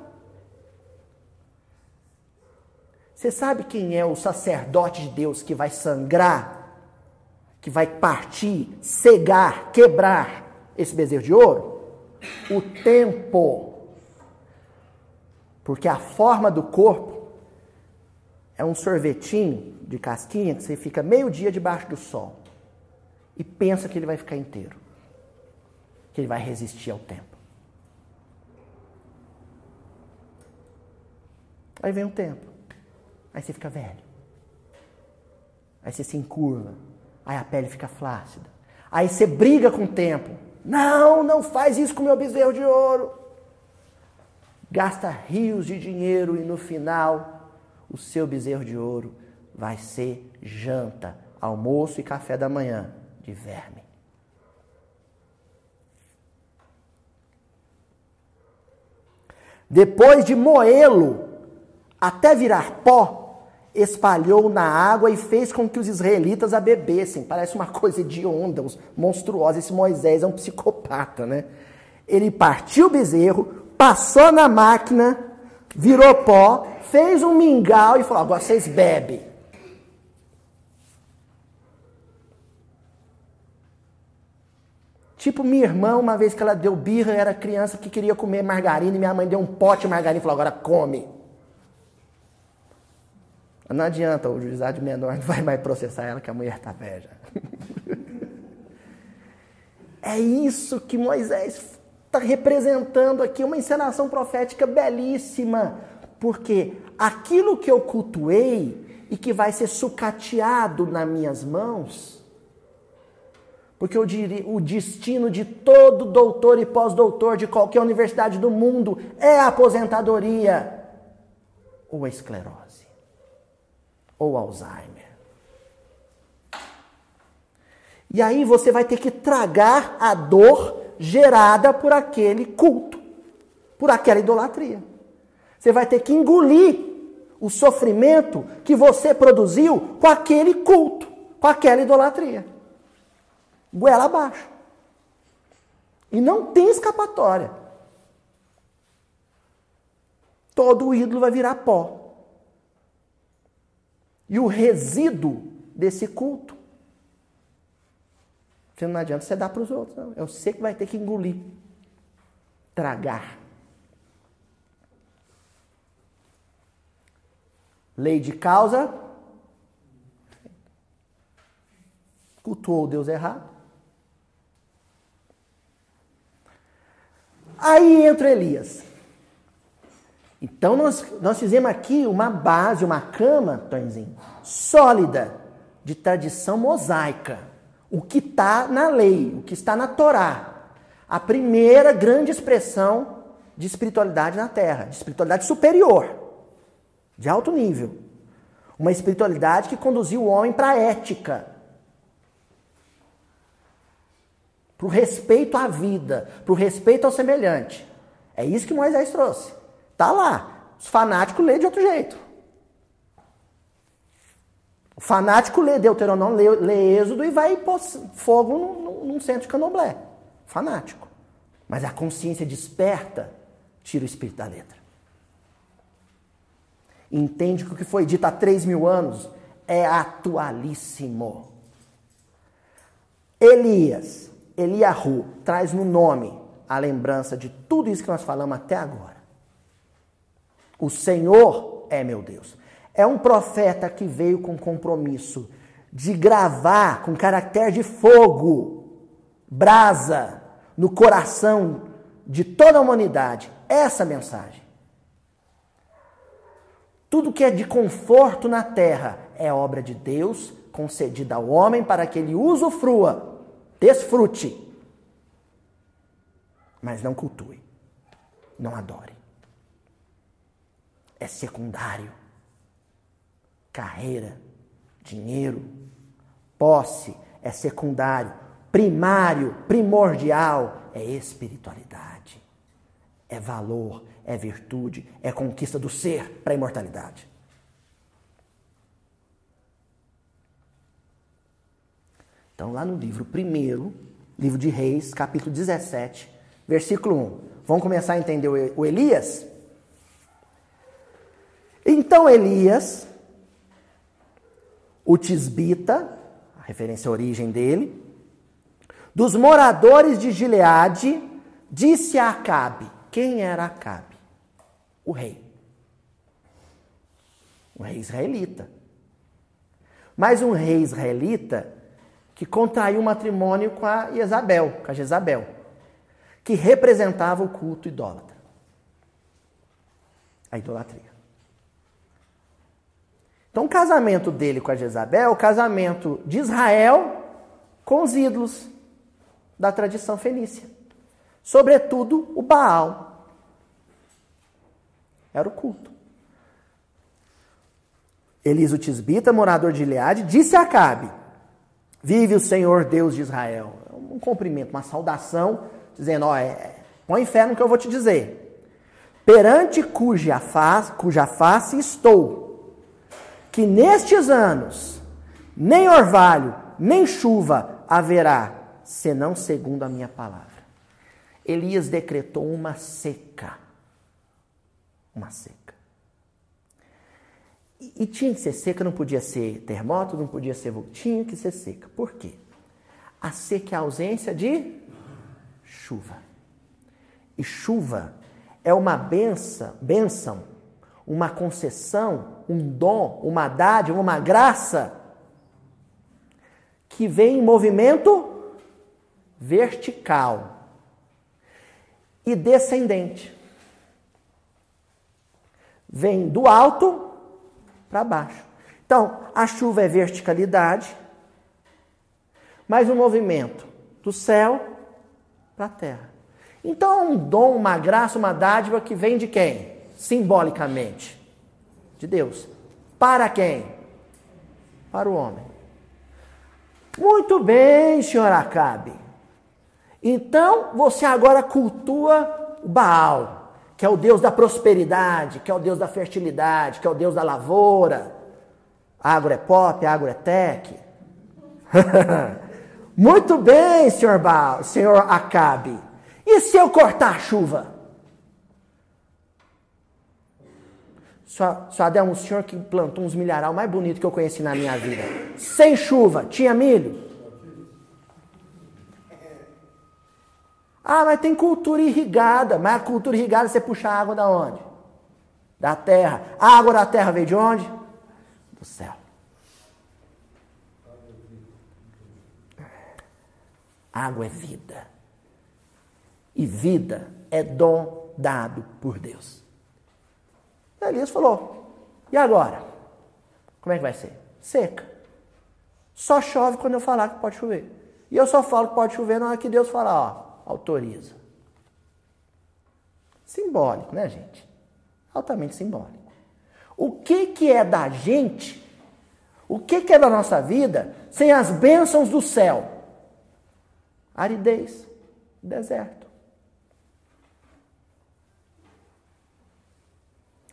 S1: Você sabe quem é o sacerdote de Deus que vai sangrar, que vai partir, cegar, quebrar esse bezerro de ouro? O tempo. Porque a forma do corpo é um sorvetinho de casquinha que você fica meio dia debaixo do sol e pensa que ele vai ficar inteiro, que ele vai resistir ao tempo. Aí vem o tempo, aí você fica velho, aí você se encurva, aí a pele fica flácida, aí você briga com o tempo. Não, não faz isso com meu bezerro de ouro. Gasta rios de dinheiro e no final o seu bezerro de ouro vai ser janta, almoço e café da manhã de verme. Depois de moê-lo até virar pó, espalhou na água e fez com que os israelitas a bebessem. Parece uma coisa de onda, monstruosa. Esse Moisés é um psicopata, né? Ele partiu o bezerro, passou na máquina, virou pó, fez um mingau e falou: agora vocês bebem. Tipo, minha irmã, uma vez que ela deu birra, era criança que queria comer margarina e minha mãe deu um pote de margarina e falou: agora come. Não adianta, o juizado menor não vai mais processar ela, que a mulher está velha. é isso que Moisés está representando aqui, uma encenação profética belíssima. Porque aquilo que eu cultuei e que vai ser sucateado nas minhas mãos, porque eu diria, o destino de todo doutor e pós-doutor de qualquer universidade do mundo é a aposentadoria ou a esclerose ou Alzheimer. E aí você vai ter que tragar a dor gerada por aquele culto, por aquela idolatria. Você vai ter que engolir o sofrimento que você produziu com aquele culto, com aquela idolatria. Goela abaixo. E não tem escapatória. Todo ídolo vai virar pó. E o resíduo desse culto, não adianta você dar para os outros, não. É você que vai ter que engolir. tragar. Lei de causa. Cultuou o Deus errado. Aí entra Elias. Então nós, nós fizemos aqui uma base, uma cama, Tonzinho, sólida, de tradição mosaica. O que está na lei, o que está na Torá. A primeira grande expressão de espiritualidade na Terra, de espiritualidade superior, de alto nível. Uma espiritualidade que conduziu o homem para a ética, para o respeito à vida, para o respeito ao semelhante. É isso que Moisés trouxe. Tá lá. Os fanáticos lê de outro jeito. O fanático lê Deuteronômio, lê, lê Êxodo e vai pôr fogo num, num centro de candomblé. Fanático. Mas a consciência desperta tira o espírito da letra. Entende que o que foi dito há três mil anos é atualíssimo. Elias, Eliahu, traz no nome a lembrança de tudo isso que nós falamos até agora. O Senhor é meu Deus. É um profeta que veio com compromisso de gravar com caractere de fogo, brasa, no coração de toda a humanidade essa mensagem. Tudo que é de conforto na terra é obra de Deus concedida ao homem para que ele usufrua, desfrute, mas não cultue, não adore é secundário. Carreira, dinheiro, posse é secundário. Primário, primordial é espiritualidade. É valor, é virtude, é conquista do ser para a imortalidade. Então, lá no livro primeiro, livro de Reis, capítulo 17, versículo 1. Vamos começar a entender o Elias? Então Elias, o tisbita, a referência à origem dele, dos moradores de Gileade, disse a Acabe. Quem era Acabe? O rei. Um rei israelita. Mas um rei israelita que contraiu matrimônio com a Isabel, com a Jezabel, que representava o culto idólatra. A idolatria. Então, o casamento dele com a Jezabel é o casamento de Israel com os ídolos da tradição fenícia. Sobretudo o Baal. Era o culto. Eliso Tisbita, morador de Ileade, disse a Acabe: Vive o Senhor Deus de Israel. Um cumprimento, uma saudação, dizendo: ó, é, põe fé no que eu vou te dizer. Perante cuja face, cuja face estou que nestes anos nem orvalho, nem chuva haverá, senão segundo a minha palavra. Elias decretou uma seca. Uma seca. E, e tinha que ser seca, não podia ser terremoto, não podia ser. Tinha que ser seca. Por quê? A seca é a ausência de chuva. E chuva é uma benção, benção uma concessão, um dom, uma dádiva, uma graça que vem em movimento vertical e descendente. Vem do alto para baixo. Então, a chuva é verticalidade, mas um movimento do céu para a terra. Então, é um dom, uma graça, uma dádiva que vem de quem? Simbolicamente? De Deus. Para quem? Para o homem. Muito bem, senhor Acabe. Então você agora cultua Baal, que é o Deus da prosperidade, que é o Deus da fertilidade, que é o Deus da lavoura. Agro é pop, agro é tech. Muito bem, senhor Baal, senhor Acabe. E se eu cortar a chuva? Só, só Adel, um senhor que plantou uns milharal mais bonito que eu conheci na minha vida. Sem chuva, tinha milho? Ah, mas tem cultura irrigada. Mas a cultura irrigada você puxa a água da onde? Da terra. A água da terra veio de onde? Do céu. Água é vida. E vida é dom dado por Deus. Elias falou: e agora? Como é que vai ser? Seca. Só chove quando eu falar que pode chover. E eu só falo que pode chover na hora que Deus falar, ó, autoriza. Simbólico, né, gente? Altamente simbólico. O que, que é da gente, o que, que é da nossa vida, sem as bênçãos do céu? Aridez, deserto.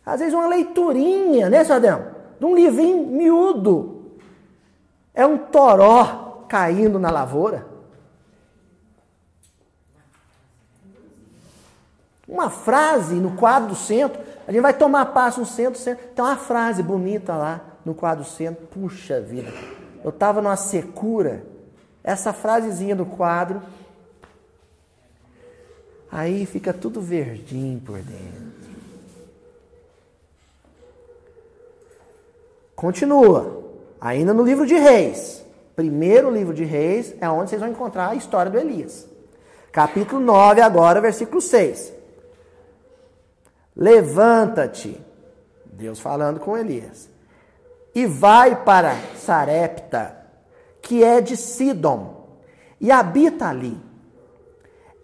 S1: Às vezes uma leiturinha, né, Sadão? De um livrinho miúdo. É um toró caindo na lavoura. Uma frase no quadro do centro. A gente vai tomar passo no centro, centro. Tem uma frase bonita lá no quadro do centro. Puxa vida. Eu estava numa secura. Essa frasezinha do quadro. Aí fica tudo verdinho por dentro. Continua. Ainda no livro de Reis. Primeiro livro de Reis é onde vocês vão encontrar a história do Elias. Capítulo 9, agora, versículo 6. Levanta-te, Deus falando com Elias, e vai para Sarepta, que é de Sidom, e habita ali.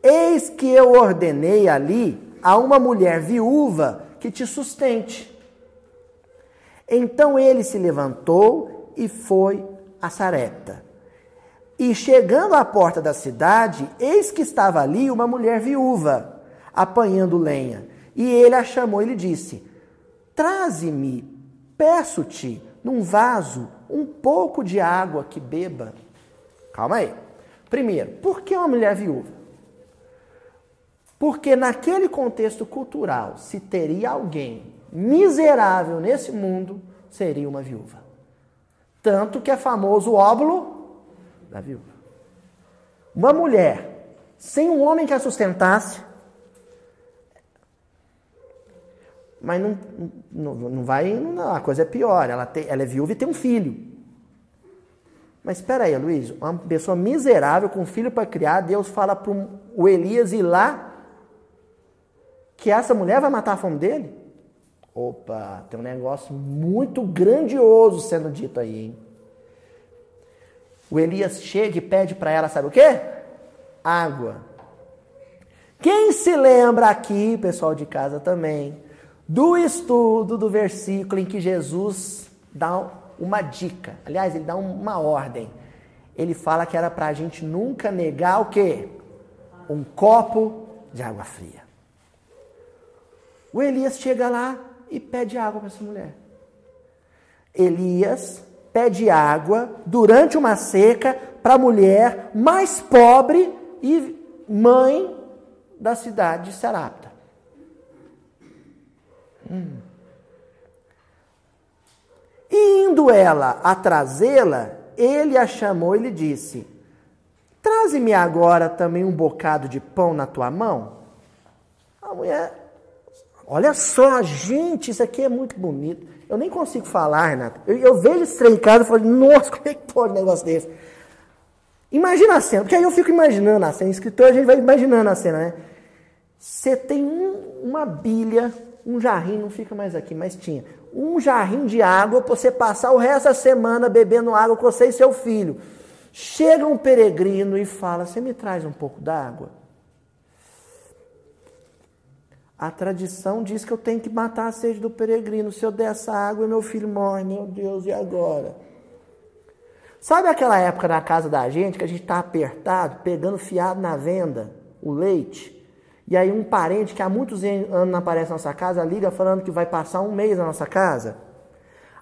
S1: Eis que eu ordenei ali a uma mulher viúva que te sustente. Então ele se levantou e foi a Sarepta. E chegando à porta da cidade, eis que estava ali uma mulher viúva, apanhando lenha. E ele a chamou e lhe disse: Traze-me, peço-te, num vaso, um pouco de água que beba. Calma aí. Primeiro, por que uma mulher viúva? Porque naquele contexto cultural, se teria alguém miserável nesse mundo seria uma viúva. Tanto que é famoso o óbolo da viúva. Uma mulher sem um homem que a sustentasse, mas não, não, não vai, não, a coisa é pior. Ela, ela é viúva e tem um filho. Mas espera aí, Luiz, uma pessoa miserável com um filho para criar, Deus fala para o Elias ir lá que essa mulher vai matar a fome dele? Opa, tem um negócio muito grandioso sendo dito aí, hein? O Elias chega e pede para ela, sabe o quê? Água. Quem se lembra aqui, pessoal de casa também, do estudo do versículo em que Jesus dá uma dica. Aliás, ele dá uma ordem. Ele fala que era para a gente nunca negar o quê? Um copo de água fria. O Elias chega lá, e pede água para essa mulher. Elias pede água durante uma seca para a mulher mais pobre e mãe da cidade de Sarapta. Hum. E indo ela a trazê-la, ele a chamou e lhe disse: Traze-me agora também um bocado de pão na tua mão. A mulher Olha só, gente, isso aqui é muito bonito. Eu nem consigo falar, Renato. Eu, eu vejo esse trem em casa e falo, nossa, como é que pode um negócio desse? Imagina a cena, porque aí eu fico imaginando a cena. Escritor, a gente vai imaginando a cena, né? Você tem um, uma bilha, um jarrinho, não fica mais aqui, mas tinha. Um jarrinho de água para você passar o resto da semana bebendo água com você e seu filho. Chega um peregrino e fala: Você me traz um pouco d'água? A tradição diz que eu tenho que matar a sede do peregrino. Se eu der essa água, meu filho morre. Meu Deus, e agora? Sabe aquela época na casa da gente que a gente está apertado, pegando fiado na venda, o leite? E aí um parente que há muitos anos não aparece na nossa casa liga falando que vai passar um mês na nossa casa.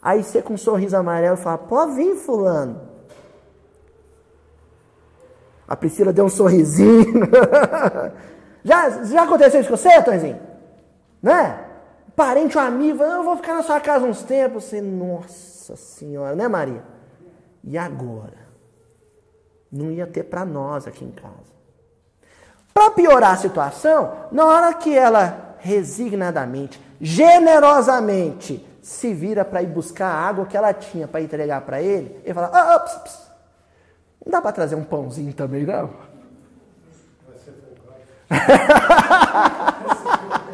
S1: Aí você com um sorriso amarelo fala, pode vir fulano. A Priscila deu um sorrisinho. já, já aconteceu isso com você, Tonzinho? Né? Parente ou amigo, eu vou ficar na sua casa uns tempos. Você, nossa senhora, né, Maria? E agora? Não ia ter para nós aqui em casa. Para piorar a situação, na hora que ela resignadamente, generosamente se vira para ir buscar a água que ela tinha para entregar para ele, ele fala: ah, ah, pss. não dá para trazer um pãozinho também, não?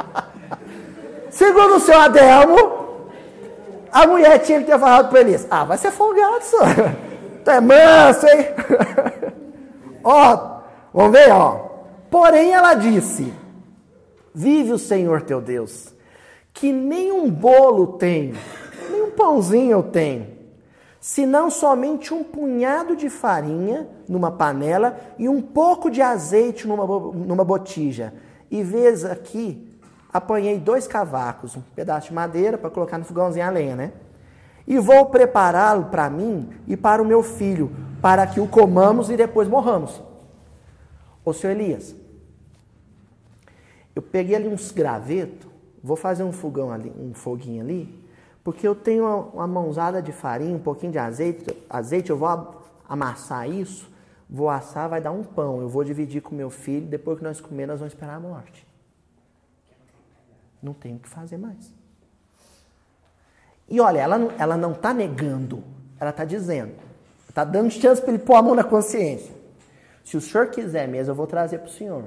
S1: Segundo o seu Adelmo, a mulher tinha que ter falado para Elias: Ah, vai ser folgado, senhor. Tu é manso, hein? ó, vamos ver, ó. Porém, ela disse: Vive o Senhor teu Deus, que nem um bolo tenho, nem um pãozinho eu tenho, senão somente um punhado de farinha numa panela e um pouco de azeite numa, numa botija. E vês aqui, apanhei dois cavacos, um pedaço de madeira para colocar no fogãozinho a lenha, né? E vou prepará-lo para mim e para o meu filho, para que o comamos e depois morramos. Ô senhor Elias, eu peguei ali uns gravetos, vou fazer um fogão ali, um foguinho ali, porque eu tenho uma, mãozada de farinha, um pouquinho de azeite, azeite, eu vou amassar isso, vou assar, vai dar um pão, eu vou dividir com meu filho, depois que nós comer, nós vamos esperar a morte. Não tenho o que fazer mais. E olha, ela, ela não está negando, ela está dizendo, está dando chance para ele pôr a mão na consciência. Se o senhor quiser mesmo, eu vou trazer para o senhor,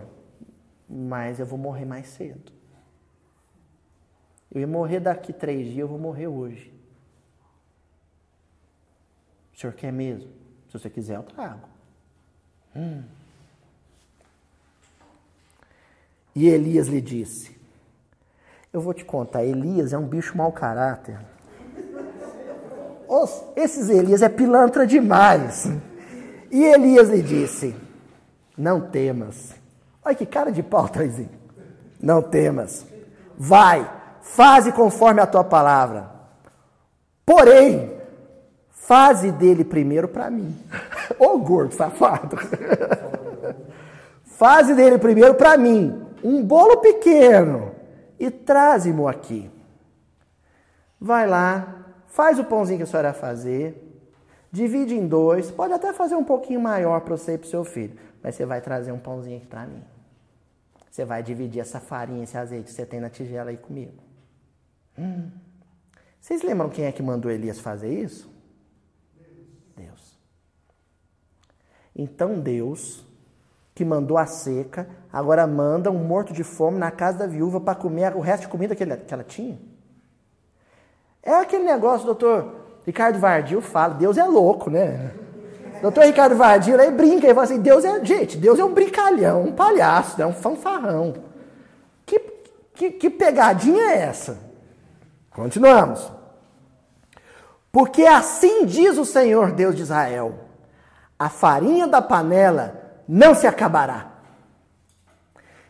S1: mas eu vou morrer mais cedo. Eu ia morrer daqui três dias, eu vou morrer hoje. O senhor quer mesmo? Se você quiser, eu trago. Hum. E Elias lhe disse: Eu vou te contar, Elias é um bicho mau caráter. Os, esses Elias é pilantra demais. E Elias lhe disse: Não temas. Olha que cara de pau, Traizinho. Não temas. Vai, faze conforme a tua palavra. Porém, faze dele primeiro para mim. Ô gordo safado. faze dele primeiro para mim um bolo pequeno e traze-mo aqui. Vai lá, Faz o pãozinho que a senhora vai fazer, divide em dois, pode até fazer um pouquinho maior para você e para o seu filho, mas você vai trazer um pãozinho aqui para mim. Você vai dividir essa farinha, esse azeite que você tem na tigela aí comigo. Hum. Vocês lembram quem é que mandou Elias fazer isso? Deus. Então Deus, que mandou a seca, agora manda um morto de fome na casa da viúva para comer o resto de comida que, que ela tinha? É aquele negócio, doutor Ricardo Vardil fala, Deus é louco, né? Doutor Ricardo Vardil aí brinca e fala assim, Deus é, gente, Deus é um brincalhão, um palhaço, é um fanfarrão. Que, que, que pegadinha é essa? Continuamos. Porque assim diz o Senhor Deus de Israel: a farinha da panela não se acabará,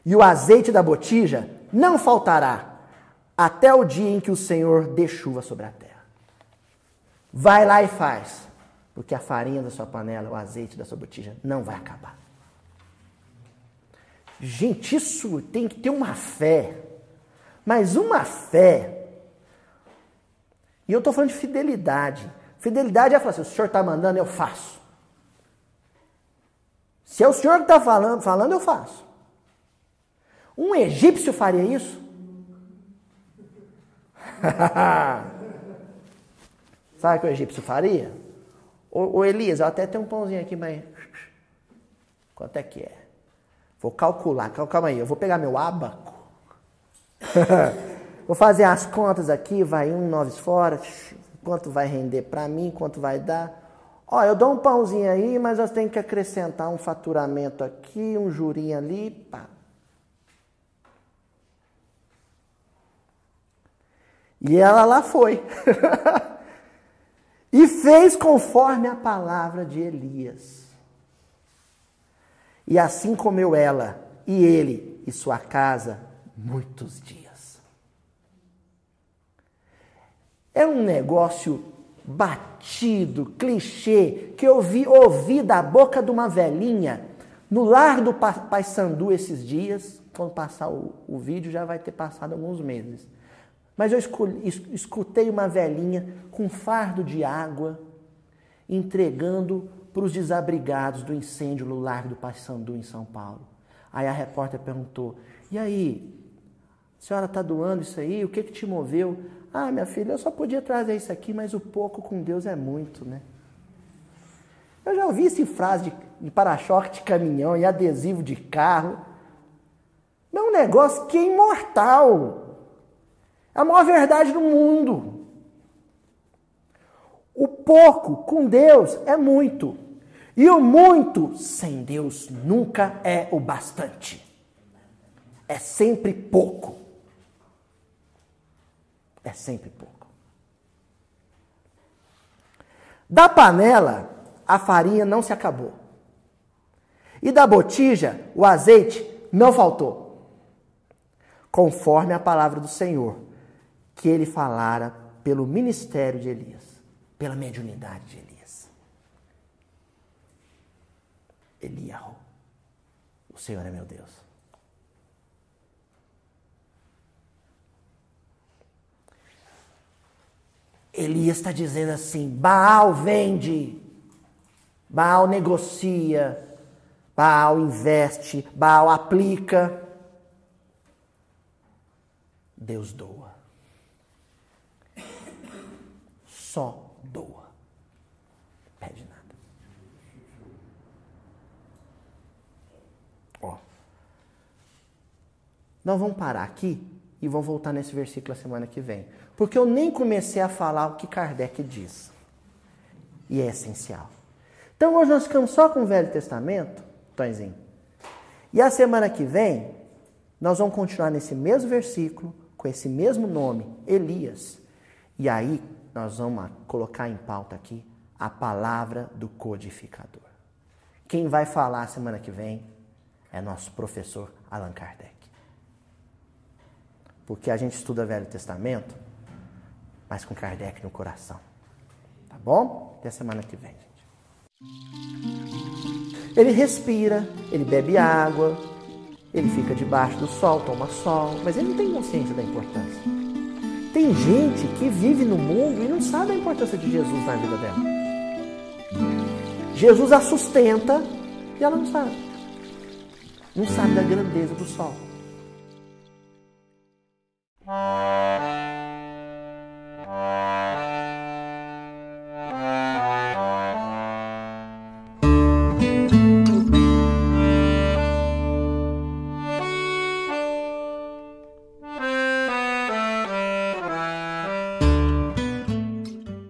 S1: e o azeite da botija não faltará, até o dia em que o Senhor dê chuva sobre a terra. Vai lá e faz, porque a farinha da sua panela, o azeite da sua botija não vai acabar. Gente, isso tem que ter uma fé, mas uma fé. E eu estou falando de fidelidade. Fidelidade é falar assim: o senhor está mandando, eu faço. Se é o senhor que está falando, falando, eu faço. Um egípcio faria isso? Sabe o que o egípcio faria? Ô, Elias, eu até tenho um pãozinho aqui, mas. Quanto é que é? Vou calcular, calma aí, eu vou pegar meu abaco. vou fazer as contas aqui, vai um, nove fora, quanto vai render para mim, quanto vai dar. Ó, eu dou um pãozinho aí, mas eu tenho que acrescentar um faturamento aqui, um jurinho ali, pá. E ela lá foi. e fez conforme a palavra de Elias. E assim comeu ela, e ele, e sua casa, muitos dias. É um negócio batido, clichê, que eu vi, ouvi da boca de uma velhinha no lar do Pai Sandu esses dias. Quando passar o, o vídeo, já vai ter passado alguns meses. Mas eu escutei uma velhinha com um fardo de água entregando para os desabrigados do incêndio no Largo do Paissandu, em São Paulo. Aí a repórter perguntou: E aí, a senhora está doando isso aí? O que, que te moveu? Ah, minha filha, eu só podia trazer isso aqui, mas o pouco com Deus é muito, né? Eu já ouvi essa frase de, de para-choque de caminhão e adesivo de carro. É um negócio que é imortal. É a maior verdade do mundo. O pouco com Deus é muito. E o muito sem Deus nunca é o bastante. É sempre pouco. É sempre pouco. Da panela, a farinha não se acabou. E da botija, o azeite não faltou. Conforme a palavra do Senhor, que ele falara pelo ministério de Elias, pela mediunidade de Elias. Eliahu, o Senhor é meu Deus. Elias está dizendo assim: Baal vende, Baal negocia, Baal investe, Baal aplica. Deus doa. Só doa. Pede nada. Ó. Nós vamos parar aqui e vamos voltar nesse versículo a semana que vem. Porque eu nem comecei a falar o que Kardec diz. E é essencial. Então hoje nós ficamos só com o Velho Testamento, Tonzinho. E a semana que vem, nós vamos continuar nesse mesmo versículo, com esse mesmo nome, Elias. E aí nós vamos colocar em pauta aqui a palavra do codificador. Quem vai falar semana que vem é nosso professor Allan Kardec. Porque a gente estuda Velho Testamento mas com Kardec no coração. Tá bom? Até semana que vem, gente. Ele respira, ele bebe água, ele fica debaixo do sol, toma sol, mas ele não tem consciência da importância. Tem gente que vive no mundo e não sabe a importância de Jesus na vida dela. Jesus a sustenta e ela não sabe. Não sabe da grandeza do sol.